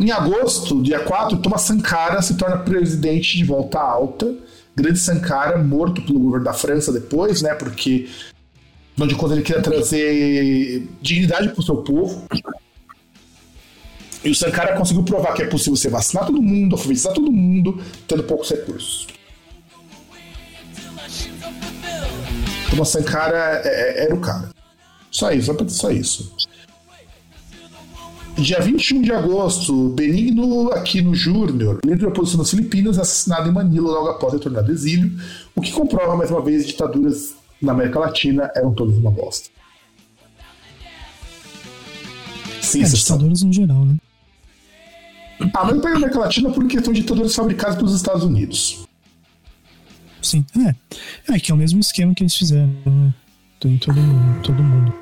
Em agosto, dia 4, Thomas Sankara se torna presidente de volta alta. Grande Sankara, morto pelo governo da França depois, né? Porque, afinal de contas, ele queria trazer dignidade para o seu povo. E o Sankara conseguiu provar que é possível você vacinar todo mundo, alfabetizar todo mundo, tendo poucos recursos. Thomas Sankara é- é- era o cara. Só isso, só isso. Dia 21 de agosto, Benigno Aquino Júnior, líder da oposição das Filipinas, assassinado em Manila logo após retornar do exílio, o que comprova mais uma vez ditaduras na América Latina eram todas uma bosta. Sem É, ditaduras no geral, né? Ah, mas pega a América Latina por questão de ditaduras fabricadas pelos Estados Unidos. Sim. É. É que é o mesmo esquema que eles fizeram, né? Em todo, todo mundo.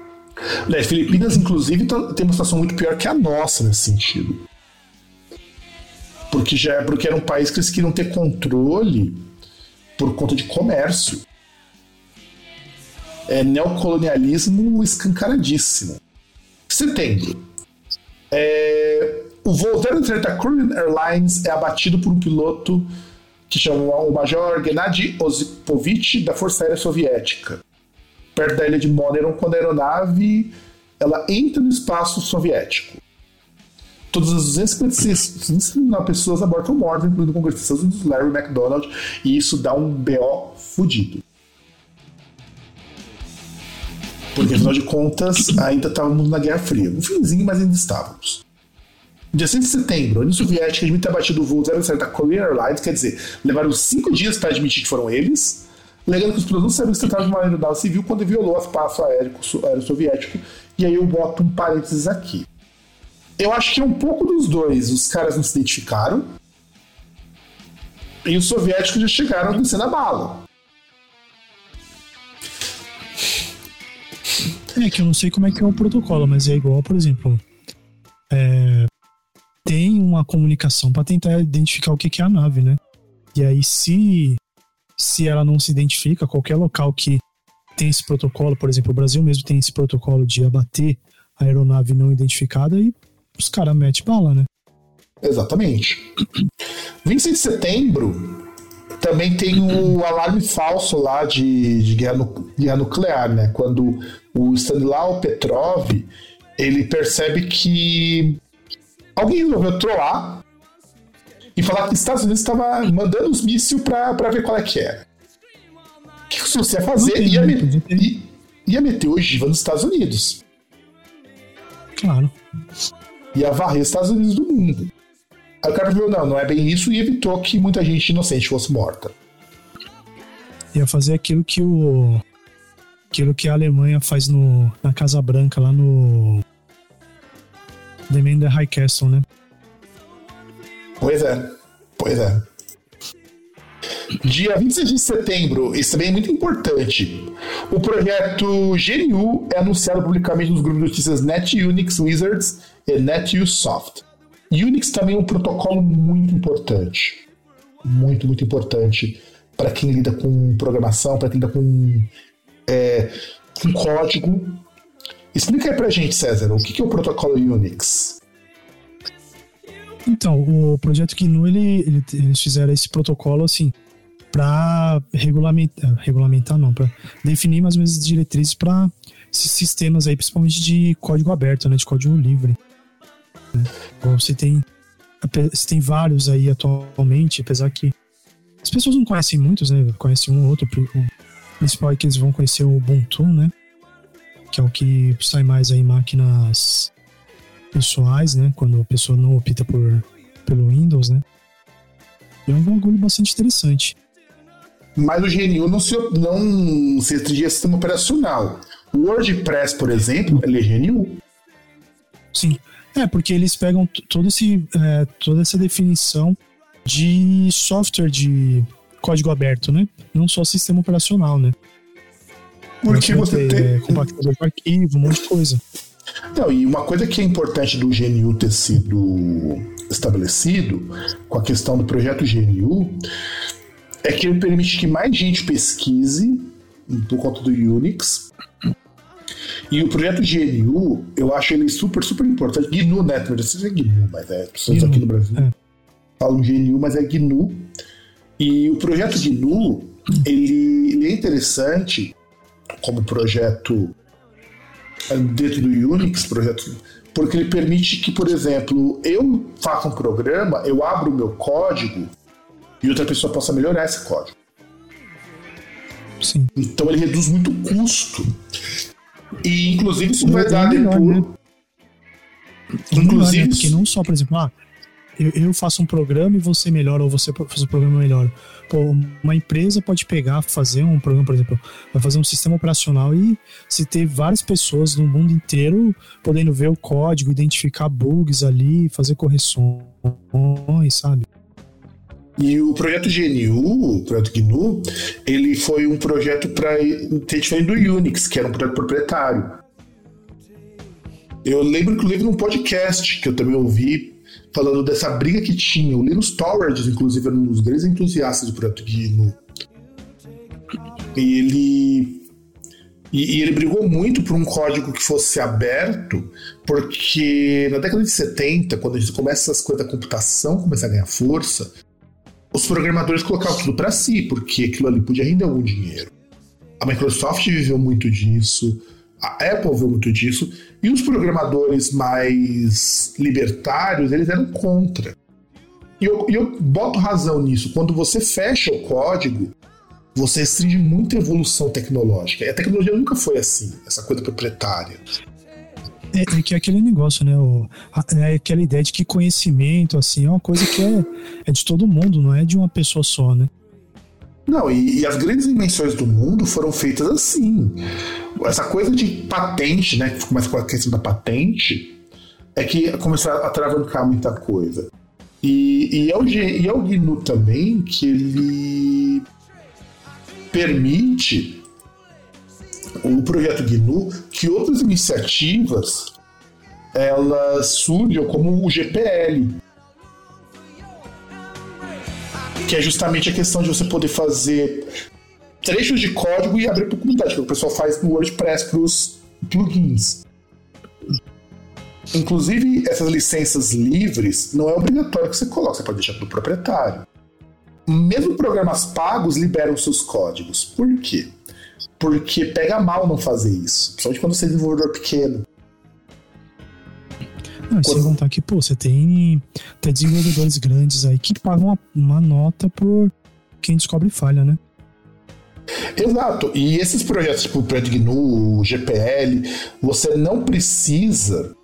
Aliás, Filipinas, inclusive, tá- tem uma situação muito pior que a nossa nesse sentido. Porque, já, porque era um país que eles queriam ter controle por conta de comércio. É neocolonialismo escancaradíssimo. Setembro. É, o voo 030 da Korean Airlines é abatido por um piloto que chama o Major Gennady Osipovich da Força Aérea Soviética perto da ilha de Moneron quando a aeronave ela entra no espaço soviético. Todas as 256 259 pessoas abortam mortas, incluindo o congressista Larry McDonald, e isso dá um BO fudido. Porque, afinal de contas, ainda estávamos na Guerra Fria. No finzinho, mas ainda estávamos. Dia 6 de setembro, a União Soviética admite ter abatido o voo 07 da Korean Airlines, quer dizer, levaram cinco dias para admitir que foram eles, alegando que os não sabiam se tratava de uma aeronave civil quando violou o espaço aéreo, aéreo soviético. E aí eu boto um parênteses aqui. Eu acho que é um pouco dos dois. Os caras não se identificaram. E os soviéticos já chegaram descendo a bala. É que eu não sei como é que é o protocolo, mas é igual, por exemplo, é, tem uma comunicação para tentar identificar o que que é a nave, né? E aí, se, se ela não se identifica, qualquer local que tem esse protocolo, por exemplo, o Brasil mesmo tem esse protocolo de abater a aeronave não identificada e os caras metem bala, né? Exatamente. 26 de setembro também tem o alarme falso lá de, de guerra, nu- guerra nuclear, né? Quando o Stanislaw Petrov ele percebe que alguém resolveu trollar e falar que os Estados Unidos estava mandando os mísseis para ver qual é que era. O que que você ia fazer? Ia, me- ia meter ogiva nos Estados Unidos. Claro. ia varrer os Estados Unidos do mundo. Aí o cara viu, não, não é bem isso, e evitou que muita gente inocente fosse morta. Ia fazer aquilo que o. Aquilo que a Alemanha faz no, na Casa Branca, lá no. The Man in the High Castle, né? Pois é, pois é. Dia 26 de setembro, isso também é muito importante. O projeto GNU é anunciado publicamente nos grupos de notícias NetUnix Wizards e NetUsoft. Unix também é um protocolo muito importante. Muito, muito importante para quem lida com programação, para quem lida com, é, com código. Explica aí pra gente, César, o que é o protocolo Unix? Então, o projeto GNU, ele, ele, eles fizeram esse protocolo assim, para regulamentar, regulamentar não, para definir mais ou menos diretrizes para esses sistemas aí, principalmente de código aberto, né, de código livre. Né? Você tem você tem vários aí atualmente, apesar que as pessoas não conhecem muitos, né? Conhecem um ou outro. O principal é que eles vão conhecer o Ubuntu, né? Que é o que sai mais aí em máquinas pessoais, né? Quando a pessoa não opta por, pelo Windows, né? É um bagulho bastante interessante. Mas o GNU não se, não se restringia a sistema operacional. O WordPress, por exemplo, ele é GNU. Sim. É, porque eles pegam todo esse, é, toda essa definição de software de código aberto, né? Não só sistema operacional, né? Porque você tem... É, compactador de arquivo, um monte de coisa. Não, e uma coisa que é importante do GNU ter sido estabelecido, com a questão do projeto GNU, é que ele permite que mais gente pesquise por conta do Unix. E o projeto GNU, eu acho ele super, super importante. GNU, né? Não sei se é GNU, mas é, pessoas aqui no Brasil é. falam GNU, mas é GNU. E o projeto GNU, ele, ele é interessante como projeto dentro do Unix, projeto, porque ele permite que, por exemplo, eu faça um programa, eu abro o meu código e outra pessoa possa melhorar esse código. Sim. Então ele reduz muito o custo. E inclusive isso vai dar depois. Né? Inclusive. Melhor, né? Porque não só, por exemplo, ah, eu, eu, faço um programa e você melhora, ou você faz um programa melhor. Pô, uma empresa pode pegar, fazer um programa, por exemplo, vai fazer um sistema operacional e se ter várias pessoas no mundo inteiro podendo ver o código, identificar bugs ali, fazer correções, sabe? E o projeto GNU, o projeto GNU, ele foi um projeto para ter diferente do Unix, que era um projeto proprietário. Eu lembro, inclusive, num podcast que eu também ouvi, falando dessa briga que tinha. O Linus Torvalds, inclusive, era um dos grandes entusiastas do projeto GNU. E ele e, e, ele brigou muito por um código que fosse aberto, porque na década de 70, quando a gente começa essas coisas da computação começar a ganhar força, os programadores colocavam tudo para si, porque aquilo ali podia render algum dinheiro. A Microsoft viveu muito disso, a Apple viveu muito disso, e os programadores mais libertários, eles eram contra. E eu, eu boto razão nisso. Quando você fecha o código, você restringe muita evolução tecnológica. E a tecnologia nunca foi assim, essa coisa proprietária. É, é, que é aquele negócio, né? O, é aquela ideia de que conhecimento, assim, é uma coisa que é, é de todo mundo, não é de uma pessoa só, né? Não, e, e, as grandes invenções do mundo foram feitas assim. Essa coisa de patente, né? Que começa com a questão da patente, é que começou a atravancar muita coisa. E, e, é o, e é o GNU também que ele permite o projeto GNU que outras iniciativas elas surjam como o GPL, que é justamente a questão de você poder fazer trechos de código e abrir para a comunidade, que o pessoal faz no WordPress para os plugins. Inclusive, essas licenças livres não é obrigatório que você coloque, você pode deixar para o proprietário. Mesmo programas pagos liberam seus códigos. Por quê? Porque pega mal não fazer isso, principalmente quando você é desenvolvedor pequeno. Não, sem contar que, pô, você tem, tem desenvolvedores grandes aí que pagam uma, uma nota por quem descobre falha, né? Exato. E esses projetos, tipo o Projeto GNU, o GPL, você não precisa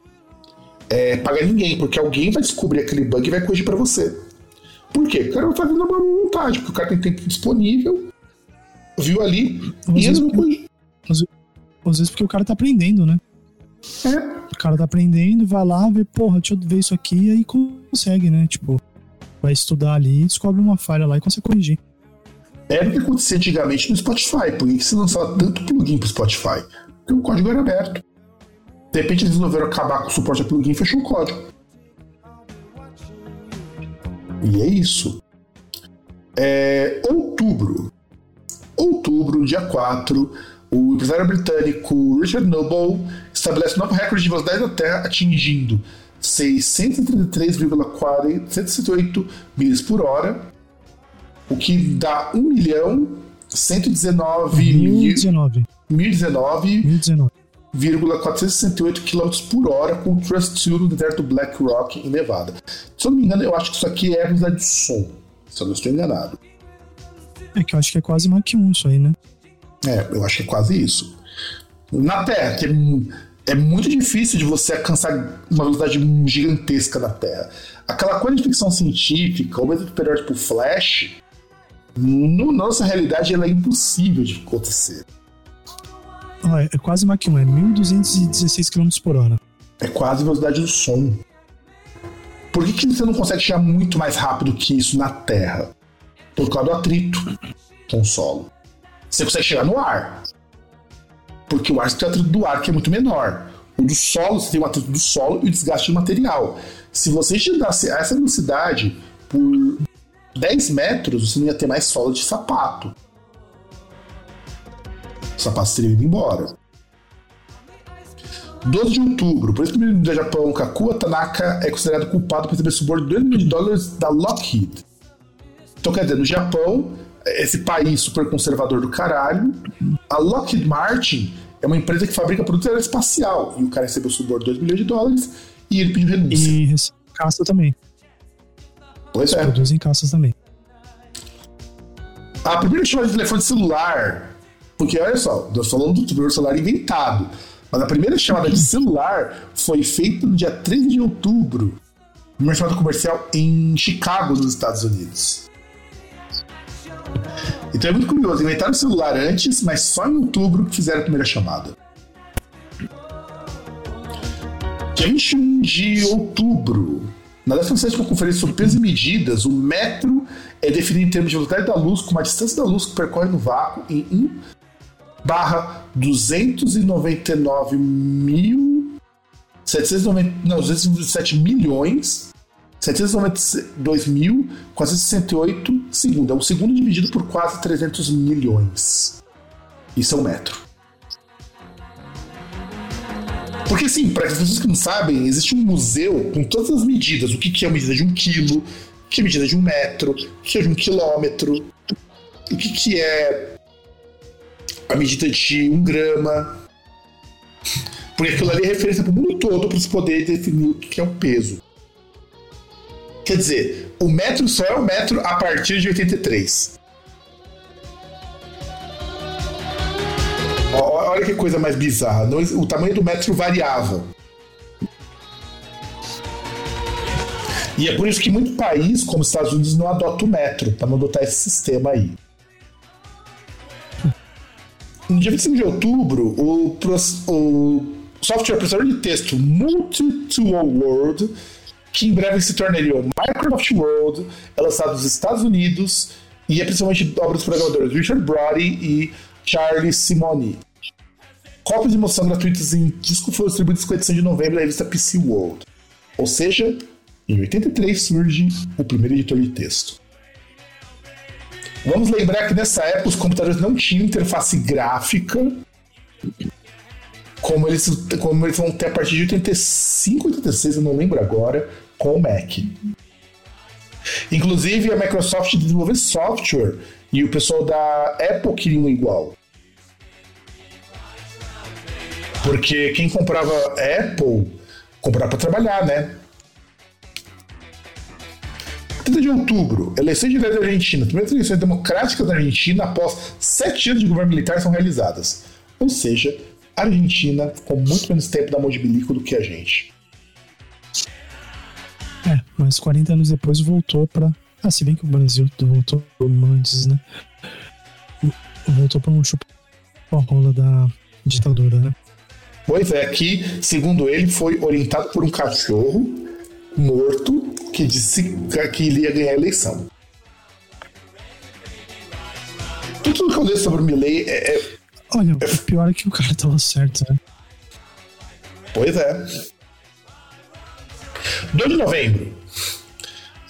é, pagar ninguém, porque alguém vai descobrir aquele bug e vai corrigir para você. Por quê? O cara vai fazendo uma vontade, porque o cara tem tempo disponível, viu ali, às e ele não corrige. Às, às vezes porque o cara tá aprendendo, né? É. O cara tá aprendendo, vai lá, vê, porra, deixa eu ver isso aqui, e aí consegue, né? Tipo, vai estudar ali, descobre uma falha lá e consegue corrigir. Era o que acontecia antigamente no Spotify. Por que se lançava tanto plugin pro Spotify? Porque o código era aberto. De repente eles resolveram acabar com o suporte a plugin e fechou o código. E é isso. É, outubro. Outubro, dia 4, o empresário britânico Richard Noble estabelece um novo recorde de velocidade da Terra, atingindo 633,468 milhas por hora, o que dá 1 milhão 119 1019. 1019 1019. km por hora com o Trust 2 no deserto Black Rock, em Nevada. Se eu não me engano, eu acho que isso aqui é a velocidade de som, se eu não estou enganado. É que eu acho que é quase Mach 1 isso aí, né? É, eu acho que é quase isso. Na Terra, que é, é muito difícil de você alcançar uma velocidade gigantesca na Terra. Aquela coisa de ficção científica, ou mesmo superior tipo Flash, no nossa realidade ela é impossível de acontecer. Ó, é quase 1, é 1216 km por hora. É quase a velocidade do som. Por que, que você não consegue chegar muito mais rápido que isso na Terra? Por causa do atrito com o solo. Você consegue chegar no ar. Porque o ar tem atrito do ar, que é muito menor. O do solo, você tem o atrito do solo e o desgaste do material. Se você chegasse a essa velocidade por 10 metros, você não ia ter mais solo de sapato. O sapato teria ido embora. 12 de outubro, por isso do Japão, Kakua Tanaka, é considerado culpado por receber suborno de 2 milhões de dólares da Lockheed. Então, quer dizer, no Japão, esse país super conservador do caralho, a Lockheed Martin é uma empresa que fabrica produtos aeroespacial. E o cara recebeu suborno de 2 milhões de dólares e ele pediu renúncia. E caça também. Pois Eles é. produzem caças também. A primeira chamada de telefone celular, porque olha só, nós falamos do primeiro celular inventado, mas a primeira chamada de celular foi feita no dia 13 de outubro, numa chamada comercial em Chicago, nos Estados Unidos. Então é muito curioso, inventaram o celular antes, mas só em outubro que fizeram a primeira chamada. Dia 21 de outubro, na 17 Conferência sobre Pesos e Medidas, o metro é definido em termos de velocidade da luz com uma distância da luz que percorre no vácuo em 1 barra 299 mil 790, não, 227 milhões 792.468 segundos. É um segundo dividido por quase 300 milhões. Isso é um metro. Porque, assim, para as pessoas que não sabem, existe um museu com todas as medidas. O que, é a medida de um quilo, o que é a medida de um metro, o que é de um quilômetro, o que, é a medida de um grama. Porque aquilo ali é referência para o mundo todo para você poder definir o que é o peso. Quer dizer, o metro só é o metro a partir de 83. Ó, Olha que coisa mais bizarra. O tamanho do metro variava. E é por isso que muito país, como os Estados Unidos, não adota o metro, para não adotar esse sistema aí. No dia 25 de outubro, o, o software processador de texto Multi-Tool World, que em breve se tornaria o Microsoft Word, é lançado nos Estados Unidos e é principalmente obra dos programadores Richard Brody e Charlie Simoni. Cópias de emoção gratuitas em disco foram distribuídas com a edição de novembro da revista PC World. Ou seja, em 83 surge o primeiro editor de texto. Vamos lembrar que nessa época os computadores não tinham interface gráfica como eles, como eles vão ter a partir de 85, 86, eu não lembro agora, com o Mac. Inclusive a Microsoft desenvolveu software e o pessoal da Apple queriam igual. Porque quem comprava Apple comprava para trabalhar, né? 30 de outubro, eleições diretas da Argentina. As primeiras eleições democráticas da Argentina após sete anos de governo militar são realizadas. Ou seja, a Argentina ficou muito menos tempo na mão de bilico do que a gente. É, mas 40 anos depois voltou pra. Ah, se bem que o Brasil voltou antes, né? Voltou pra um chupa-rola da ditadura, né? Pois é, que, segundo ele, foi orientado por um cachorro morto que disse que ele ia ganhar a eleição. Tudo que eu leio sobre o Milley é, é. Olha, o pior é que o cara tava certo, né? Pois é. 2 de novembro.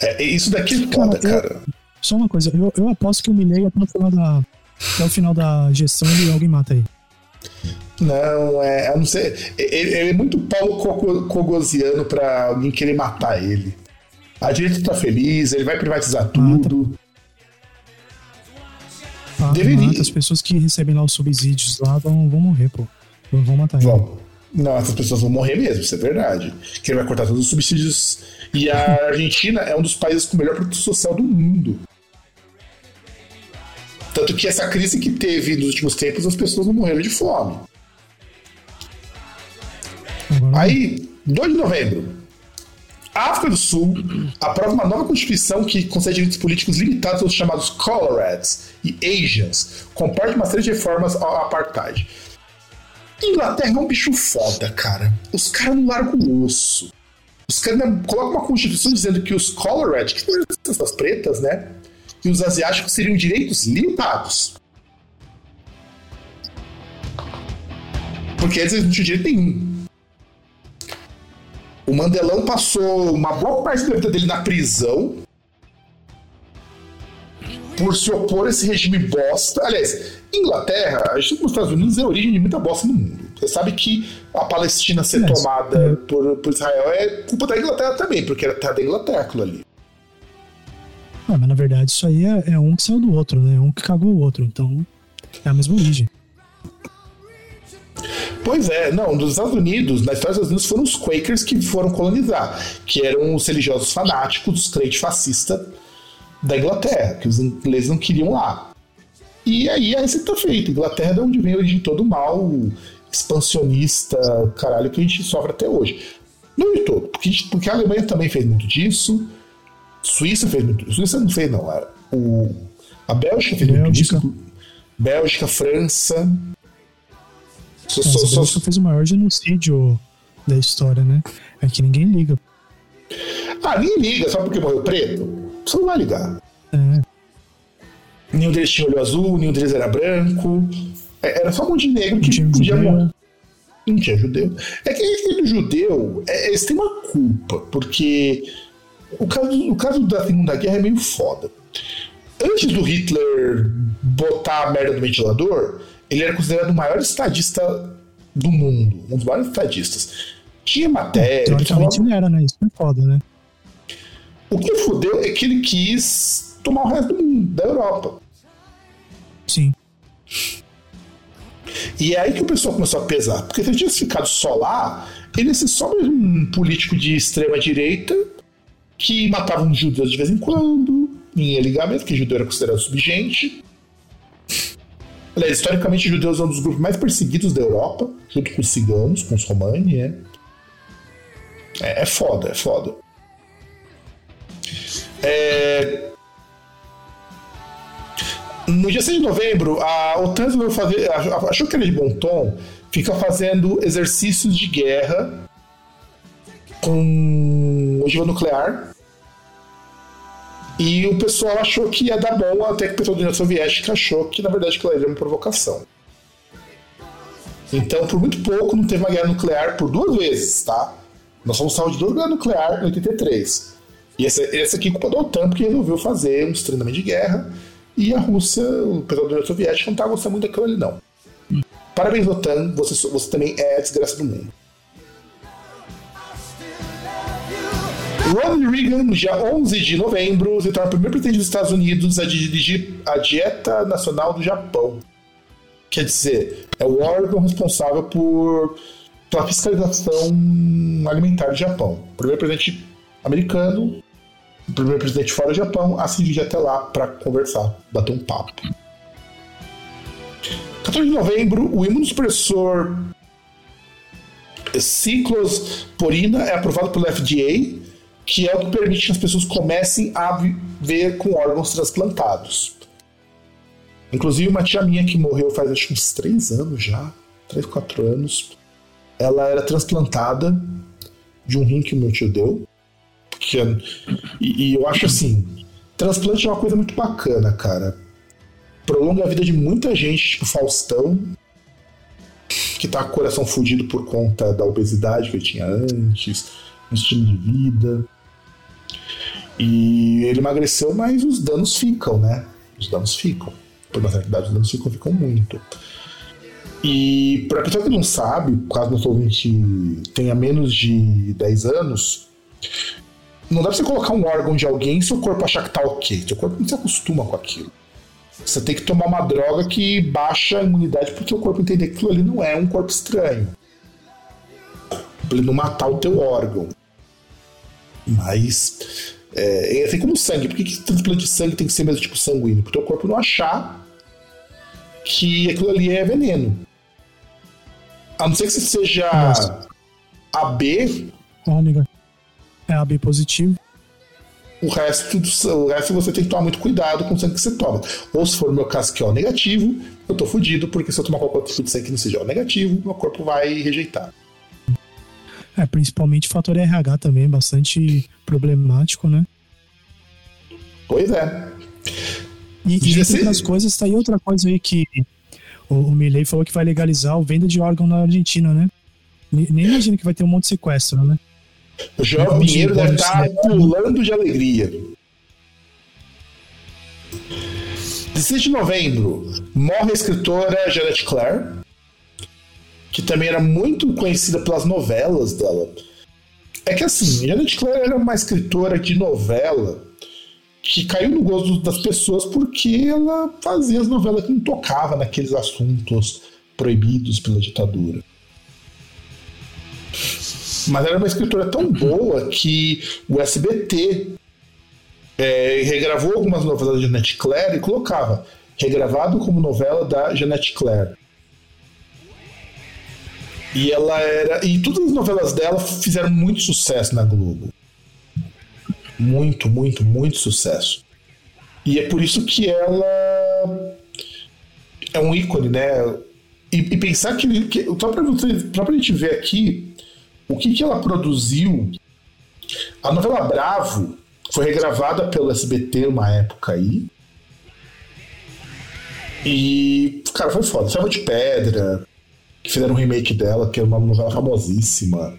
É, isso daqui é foda, cara. cara. Só uma coisa, eu, eu aposto que o Milley até o final da. Até o final da gestão ele alguém mata ele. Não, é. A não ser, ele, ele é muito Paulo Cogosiano pra alguém querer matar ele. A direita tá feliz, ele vai privatizar tudo. Deveria. Mata. As pessoas que recebem lá os subsídios lá vão, vão morrer, pô. Vão matar ele. Vão. Não, essas pessoas vão morrer mesmo, isso é verdade. Que ele vai cortar todos os subsídios. E a Argentina é um dos países com o melhor produto social do mundo. Tanto que essa crise que teve nos últimos tempos, as pessoas não morreram de fome. Uhum. Aí, 2 de novembro, a África do Sul aprova uma nova constituição que concede direitos políticos limitados aos chamados Coloreds e Asians, comporta uma série de reformas ao apartheid. Inglaterra é um bicho foda, cara. Os caras não largam o osso. Os caras colocam uma constituição dizendo que os Colored, que são as pretas, né? E os asiáticos seriam direitos limitados. Porque eles não tinham direito nenhum. O Mandelão passou uma boa parte da vida dele na prisão por se opor a esse regime bosta. Aliás, Inglaterra, a gente os Estados Unidos é a origem de muita bosta no mundo. Você sabe que a Palestina ser é, tomada é. Por, por, Israel é culpa da Inglaterra também, porque era da Inglaterra aquilo ali. Ah, mas na verdade isso aí é, é, um que saiu do outro, né? Um que cagou o outro. Então é a mesma origem. Pois é, não, dos Estados Unidos, na história dos Estados Unidos foram os Quakers que foram colonizar, que eram os religiosos fanáticos, os crentes fascistas da Inglaterra, que os ingleses não queriam lá. E aí a receita tá feita. Inglaterra é de onde vem a origem todo mal expansionista, caralho, que a gente sofre até hoje. Não de todo, porque, porque a Alemanha também fez muito disso, Suíça fez muito Suíça não fez, não. É, o, a Bélgica fez Bélgica. muito disso. Bélgica, França. So, so, a Bélgica fez o maior genocídio da história, né? É que ninguém liga. Ah, ninguém liga, só porque morreu preto? Você não vai ligar. É. Nenhum deles tinha olho azul, nenhum deles era branco. É, era só um monte de negro que tinha podia morrer. Não tinha judeu. É que aquele judeu, é, eles têm uma culpa, porque o caso, o caso da Segunda Guerra é meio foda. Antes do Hitler botar a merda no ventilador, ele era considerado o maior estadista do mundo, um dos maiores estadistas. Tinha matéria. Teoricamente ele era, né? Isso é foda, né? O que fudeu é que ele quis tomar o resto do mundo, da Europa. Sim. E é aí que o pessoal começou a pesar. Porque se ele tivesse ficado só lá, ele ia ser só um político de extrema direita que matava uns judeus de vez em quando, em ligamento, que judeu era considerado subgente. Aliás, historicamente, judeus são um dos grupos mais perseguidos da Europa, junto com os ciganos, com os romani, é. É, é foda, é foda. É... No dia 6 de novembro, a OTAN fazer, achou que era de bom tom, fica fazendo exercícios de guerra com ogiva nuclear. E o pessoal achou que ia dar bom, até que o pessoal da União Soviética achou que na verdade aquilo era uma provocação. Então, por muito pouco, não teve uma guerra nuclear por duas vezes, tá? Nós fomos salvos de duas guerras nucleares em 83. E essa, essa aqui é culpa da OTAN, porque resolveu fazer uns treinamentos de guerra. E a Rússia, o pessoal da União Soviética, não tá gostando muito daquilo ali, não. Parabéns, OTAN, você, você também é a desgraça do mundo. Ronald Reagan, dia 11 de novembro, se torna o primeiro presidente dos Estados Unidos a dirigir a Dieta Nacional do Japão. Quer dizer, é o órgão responsável por pela fiscalização alimentar do Japão. Primeiro presidente americano, o primeiro presidente fora do Japão, a se dirigir até lá para conversar, bater um papo. 14 de novembro, o imunossupressor ciclosporina é aprovado pelo FDA que é o que permite que as pessoas comecem a viver com órgãos transplantados. Inclusive, uma tia minha que morreu faz acho uns 3 anos já, 3, 4 anos, ela era transplantada de um rim que meu tio deu. Que, e, e eu acho assim, transplante é uma coisa muito bacana, cara. prolonga a vida de muita gente, tipo Faustão, que tá com o coração fudido por conta da obesidade que ele tinha antes, um estilo de vida. E ele emagreceu, mas os danos ficam, né? Os danos ficam. Por uma certa idade, os danos ficam, ficam muito. E para pessoa que não sabe, caso nosso ouvinte tenha menos de 10 anos, não dá pra você colocar um órgão de alguém e seu corpo achar que tá ok. Seu corpo não se acostuma com aquilo. Você tem que tomar uma droga que baixa a imunidade porque o corpo entender que aquilo ali não é um corpo estranho. Pra ele não matar o teu órgão. Mas. É, é assim como sangue. Por que, que transplante de sangue tem que ser mesmo tipo sanguíneo? Porque o teu corpo não achar que aquilo ali é veneno. A não ser que você seja Nossa. AB. Ômega. É AB positivo. O resto, o resto você tem que tomar muito cuidado com o sangue que você toma. Ou se for o meu caso que é o negativo, eu tô fudido, porque se eu tomar qualquer tipo de sangue que não seja o negativo, meu corpo vai rejeitar. É, principalmente o fator RH também, bastante problemático, né? Pois é. E, e entre outras coisas, tá aí outra coisa aí que o, o Milley falou que vai legalizar a venda de órgão na Argentina, né? Nem imagino que vai ter um monte de sequestro, né? O João Pinheiro deve estar pulando de alegria. 16 de novembro, morre a escritora Janet Clare, que também era muito conhecida pelas novelas dela. É que assim, Janet Clare era uma escritora de novela que caiu no gosto das pessoas porque ela fazia as novelas que não tocava naqueles assuntos proibidos pela ditadura. Mas era uma escritora tão boa que o SBT é, regravou algumas novelas da Jeanette Claire e colocava regravado como novela da Jeanette Claire. E ela era. E todas as novelas dela fizeram muito sucesso na Globo. Muito, muito, muito sucesso. E é por isso que ela é um ícone, né? E, e pensar que, que só para a gente ver aqui o que, que ela produziu. A novela Bravo foi regravada pelo SBT uma época aí. E, cara, foi foda. Selva de Pedra, que fizeram um remake dela, que é uma novela famosíssima.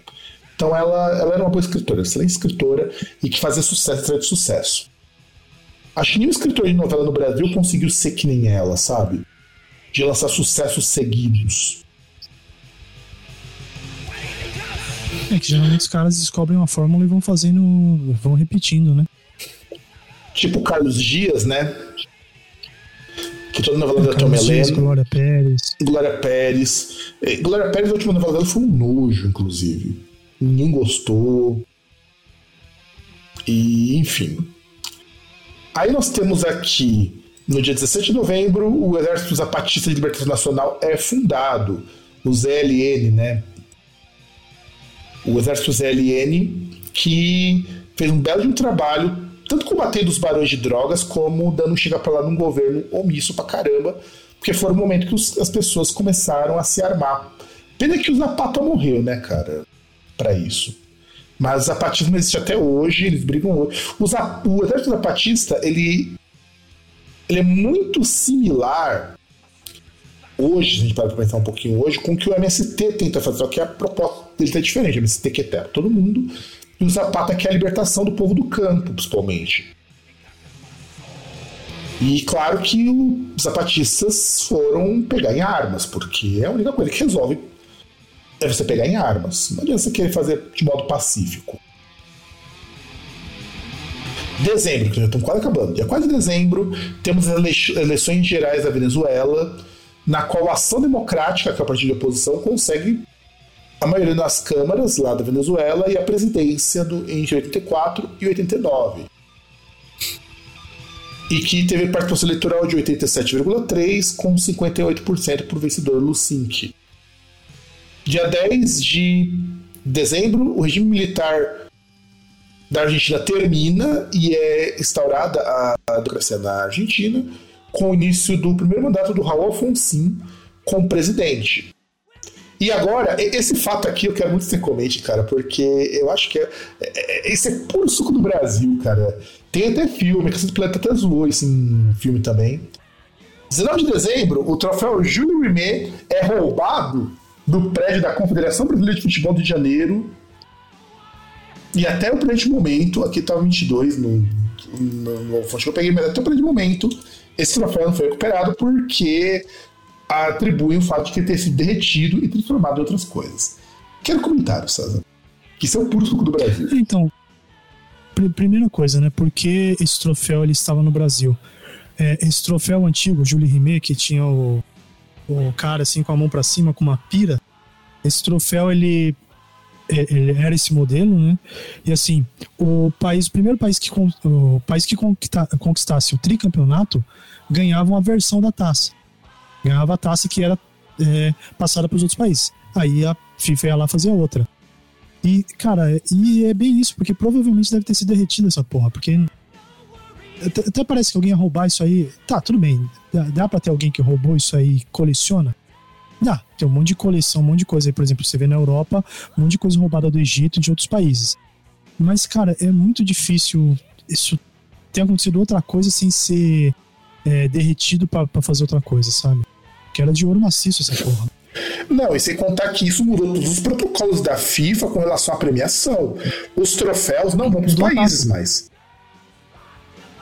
Então ela, ela era uma boa escritora, excelente escritora e que fazia sucesso atrás de sucesso. Acho que nenhum escritor de novela no Brasil conseguiu ser que nem ela, sabe? De lançar sucessos seguidos. É que geralmente os caras descobrem uma fórmula e vão fazendo. vão repetindo, né? Tipo Carlos Dias, né? Que toda novela é, da Tom Helena. Glória Pérez. Glória Pérez. É, Glória Pérez, a última novela dela foi um nojo, inclusive. Ninguém gostou. E, enfim. Aí nós temos aqui, no dia 17 de novembro, o Exército Zapatista de Libertação Nacional é fundado. O ZLN, né? O Exército ZLN, que fez um belo um trabalho, tanto combatendo os barões de drogas, como dando um chega pra lá num governo omisso pra caramba, porque foi o momento que os, as pessoas começaram a se armar. Pena que o Zapata morreu, né, cara, para isso. Mas o zapatismo existe até hoje, eles brigam hoje. O, o exército zapatista, ele, ele é muito similar hoje, se a gente para pensar um pouquinho hoje, com o que o MST tenta fazer, só que a proposta dele é diferente. O MST quer ter todo mundo, e o Zapata quer a libertação do povo do campo, principalmente. E claro que os zapatistas foram pegar em armas, porque é a única coisa que resolve é você pegar em armas. Não adianta você querer fazer de modo pacífico. Dezembro, que já estamos quase acabando. 4 de dezembro, temos as eleições gerais da Venezuela na qual a Ação Democrática, que é a partir de oposição, consegue a maioria das câmaras lá da Venezuela e a presidência do, entre 84 e 89. E que teve participação eleitoral de 87,3%, com 58% para o vencedor Lucinque. Dia 10 de dezembro, o regime militar da Argentina termina e é instaurada a democracia na Argentina com o início do primeiro mandato do Raul Alfonsin como presidente. E agora, esse fato aqui eu quero muito que você comente, cara, porque eu acho que é, é, esse é puro suco do Brasil, cara. Tem até filme, que do Planeta até zoou esse filme também. 19 de dezembro, o troféu Júlio Rimet é roubado do prédio da Confederação Brasileira de Futebol de Janeiro. E até o presente momento, aqui tá o 22 no, no, no fonte que eu peguei, mas até o presente momento, esse troféu não foi recuperado porque atribuem o fato de que ter sido derretido e transformado em outras coisas. Quero comentário, César. Que isso é o puro suco do Brasil. Então, pr primeira coisa, né? Por que esse troféu ele estava no Brasil? É, esse troféu antigo, Julie Rimet, que tinha o, o cara assim com a mão para cima, com uma pira, esse troféu ele, ele era esse modelo, né? E assim, o país, o primeiro país que o país que conquistasse o tricampeonato ganhava uma versão da taça. Ganhava a taça que era é, passada para os outros países. Aí a FIFA ia lá fazer outra. E, cara, e é bem isso, porque provavelmente deve ter sido derretido essa porra, porque até parece que alguém ia roubar isso aí. Tá, tudo bem. Dá, pra ter alguém que roubou isso aí coleciona? Dá. Tem um monte de coleção, um monte de coisa aí. Por exemplo, você vê na Europa, um monte de coisa roubada do Egito e de outros países. Mas, cara, é muito difícil isso ter acontecido outra coisa sem ser é, derretido para fazer outra coisa, sabe? Que era de ouro maciço essa porra. Não, e sem contar que isso mudou todos os protocolos da FIFA com relação à premiação. Os troféus não vão para os países mais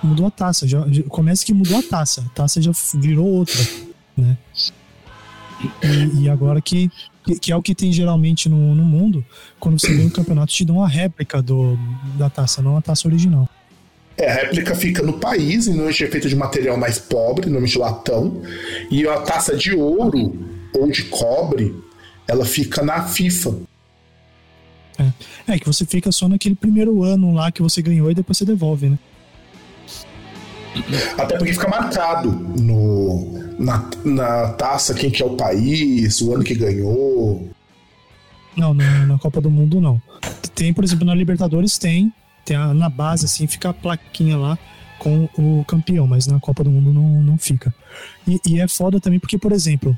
mudou a taça. Já, já, começa que mudou a taça. A taça já virou outra, né? E, e agora que, que, é o que tem geralmente no, no mundo, quando você vem no campeonato, te dão uma réplica do, da taça, não a taça original. É, a réplica fica no país, e normalmente é feita de material mais pobre, normalmente latão, e a taça de ouro ou de cobre, ela fica na FIFA. É. é, que você fica só naquele primeiro ano lá que você ganhou e depois você devolve, né? Até porque fica marcado no, na, na taça quem que é o país, o ano que ganhou. Não, na, na Copa do Mundo não. Tem, por exemplo, na Libertadores tem, tem a, na base assim, fica a plaquinha lá com o campeão, mas na Copa do Mundo não, não fica. E, e é foda também porque, por exemplo,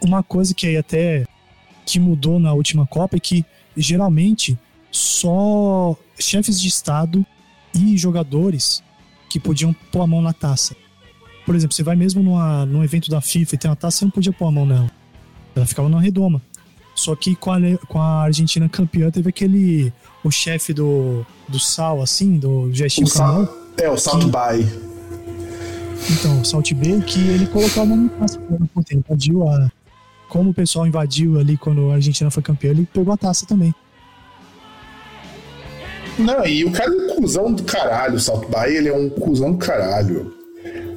uma coisa que aí até que mudou na última Copa é que geralmente só chefes de Estado e jogadores que podiam pôr a mão na taça. Por exemplo, você vai mesmo numa, num evento da FIFA e tem uma taça, você não podia pôr a mão nela. Ela ficava numa redoma. Só que com a, com a Argentina campeã, teve aquele. O chefe do, do sal, assim, do gestinho o sal, É, o Salt Bay. Então, o Salt Bay, que ele colocou a mão na taça. Ele invadiu a. Como o pessoal invadiu ali quando a Argentina foi campeã, ele pegou a taça também. Não, e o cara é um cuzão do caralho, o Salt Bay, ele é um cuzão do caralho.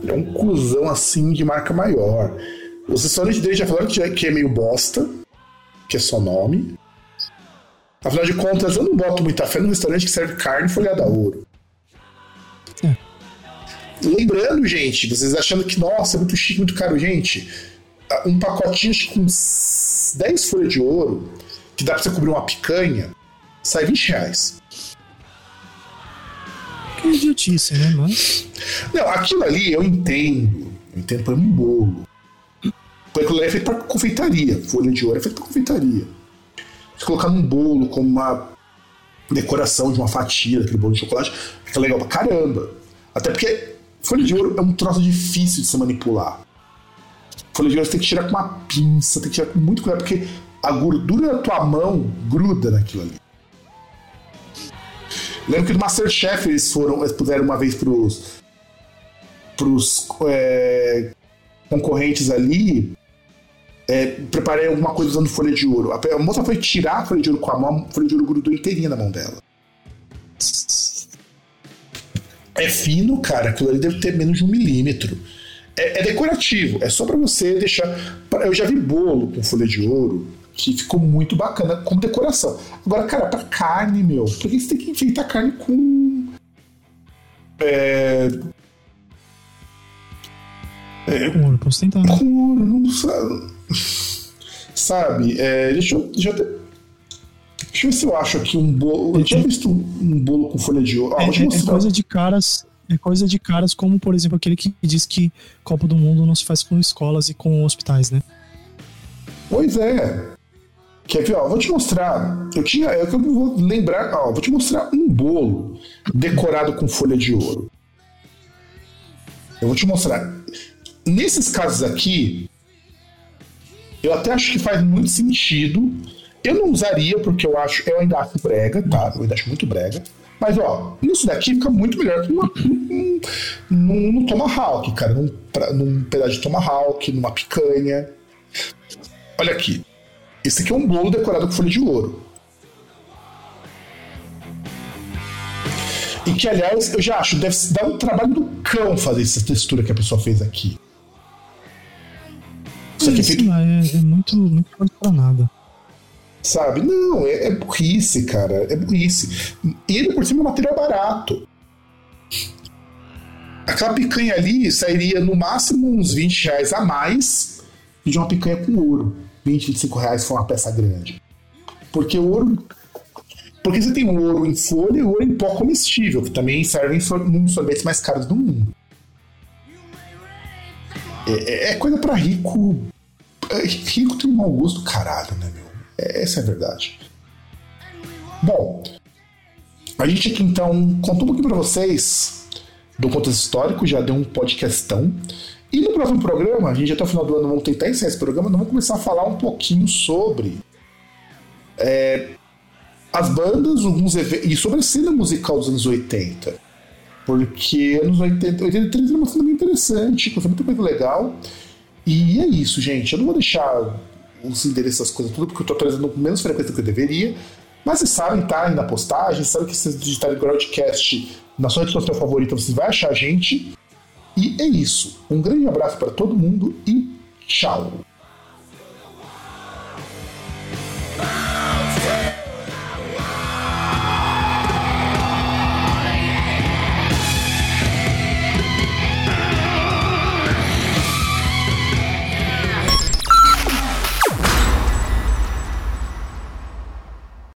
Ele é um cuzão assim de marca maior. Os restaurantes dele já falaram que é meio bosta, que é só nome. Afinal de contas, eu não boto muita fé num restaurante que serve carne folhada a ouro. É. Lembrando, gente, vocês achando que, nossa, é muito chique, muito caro, gente. Um pacotinho com 10 folhas de ouro, que dá pra você cobrir uma picanha, sai 20 reais. Que idiotice, né? Mas. Não, aquilo ali eu entendo. Eu entendo para um bolo. Aquilo ali é feito para confeitaria. Folha de ouro é feito para confeitaria. Se colocar num bolo como uma decoração de uma fatia daquele bolo de chocolate, fica legal pra caramba. Até porque folha de ouro é um troço difícil de se manipular. Folha de ouro você tem que tirar com uma pinça, tem que tirar com muito cuidado, porque a gordura da tua mão gruda naquilo ali. Lembro que no Masterchef eles foram, eles puseram uma vez pros, pros é, concorrentes ali. É, preparei alguma coisa usando folha de ouro. A moça foi tirar a folha de ouro com a mão, a folha de ouro grudou inteirinha na mão dela. É fino, cara. Aquilo ali deve ter menos de um milímetro. É, é decorativo. É só para você deixar. Eu já vi bolo com folha de ouro que ficou muito bacana como decoração. Agora, cara, pra carne, meu, por que você tem que enfeitar carne com. É. É, com ouro, posso tentar. Né? Com ouro, não sabe. Sabe, é, deixa eu. Deixa eu, deixa eu ver se eu acho aqui um bolo. Eu tinha visto um, bolo com folha de ouro. Ah, é, é, é coisa de caras é coisa de caras como, por exemplo, aquele que diz que Copa do Mundo não se faz com escolas e com hospitais, né? Pois é. Quer ver, ó, vou te mostrar. Eu tinha. É eu vou lembrar, ó, vou te mostrar um bolo decorado com folha de ouro. Eu vou te mostrar. nesses casos aqui, eu até acho que faz muito sentido. Eu não usaria porque eu acho, eu ainda acho brega, tá? Eu ainda acho muito brega. Mas, ó, isso daqui fica muito melhor que num, num Tomahawk, cara. Num, pra, num pedaço de Tomahawk, numa picanha. Olha aqui. Esse aqui é um bolo decorado com folha de ouro. E que, aliás, eu já acho, deve dar um trabalho do cão fazer essa textura que a pessoa fez aqui. Isso aqui é, feito... é, é muito, muito pra nada. Sabe? Não, é, é burrice, cara. É burrice. E ele, por cima, é um material barato. Aquela picanha ali sairia no máximo uns 20 reais a mais de uma picanha com ouro. 20, 25 reais for uma peça grande. Porque o ouro. Porque você tem o ouro em folha e o ouro em pó comestível, que também servem um dos sorvetes mais caros do mundo. É, é, é coisa para rico. É, rico tem um mau gosto caralho, né, meu? É, essa é a verdade. Bom, a gente aqui então contou um pouquinho para vocês do contexto histórico, já deu um podcastão. E no próximo programa, a gente até o final do ano vamos tentar encerrar esse programa, nós vamos começar a falar um pouquinho sobre é, as bandas, alguns e sobre a cena musical dos anos 80. Porque anos 80, 83 era uma cena bem interessante, foi muita coisa legal. E é isso, gente. Eu não vou deixar os endereços, as coisas tudo, porque eu estou atualizando com menos frequência do que eu deveria. Mas vocês sabem, tá aí na postagem, sabem que vocês digitarem Groundcast na sua rede social favorita, você vai achar a gente. E é isso. Um grande abraço para todo mundo e tchau!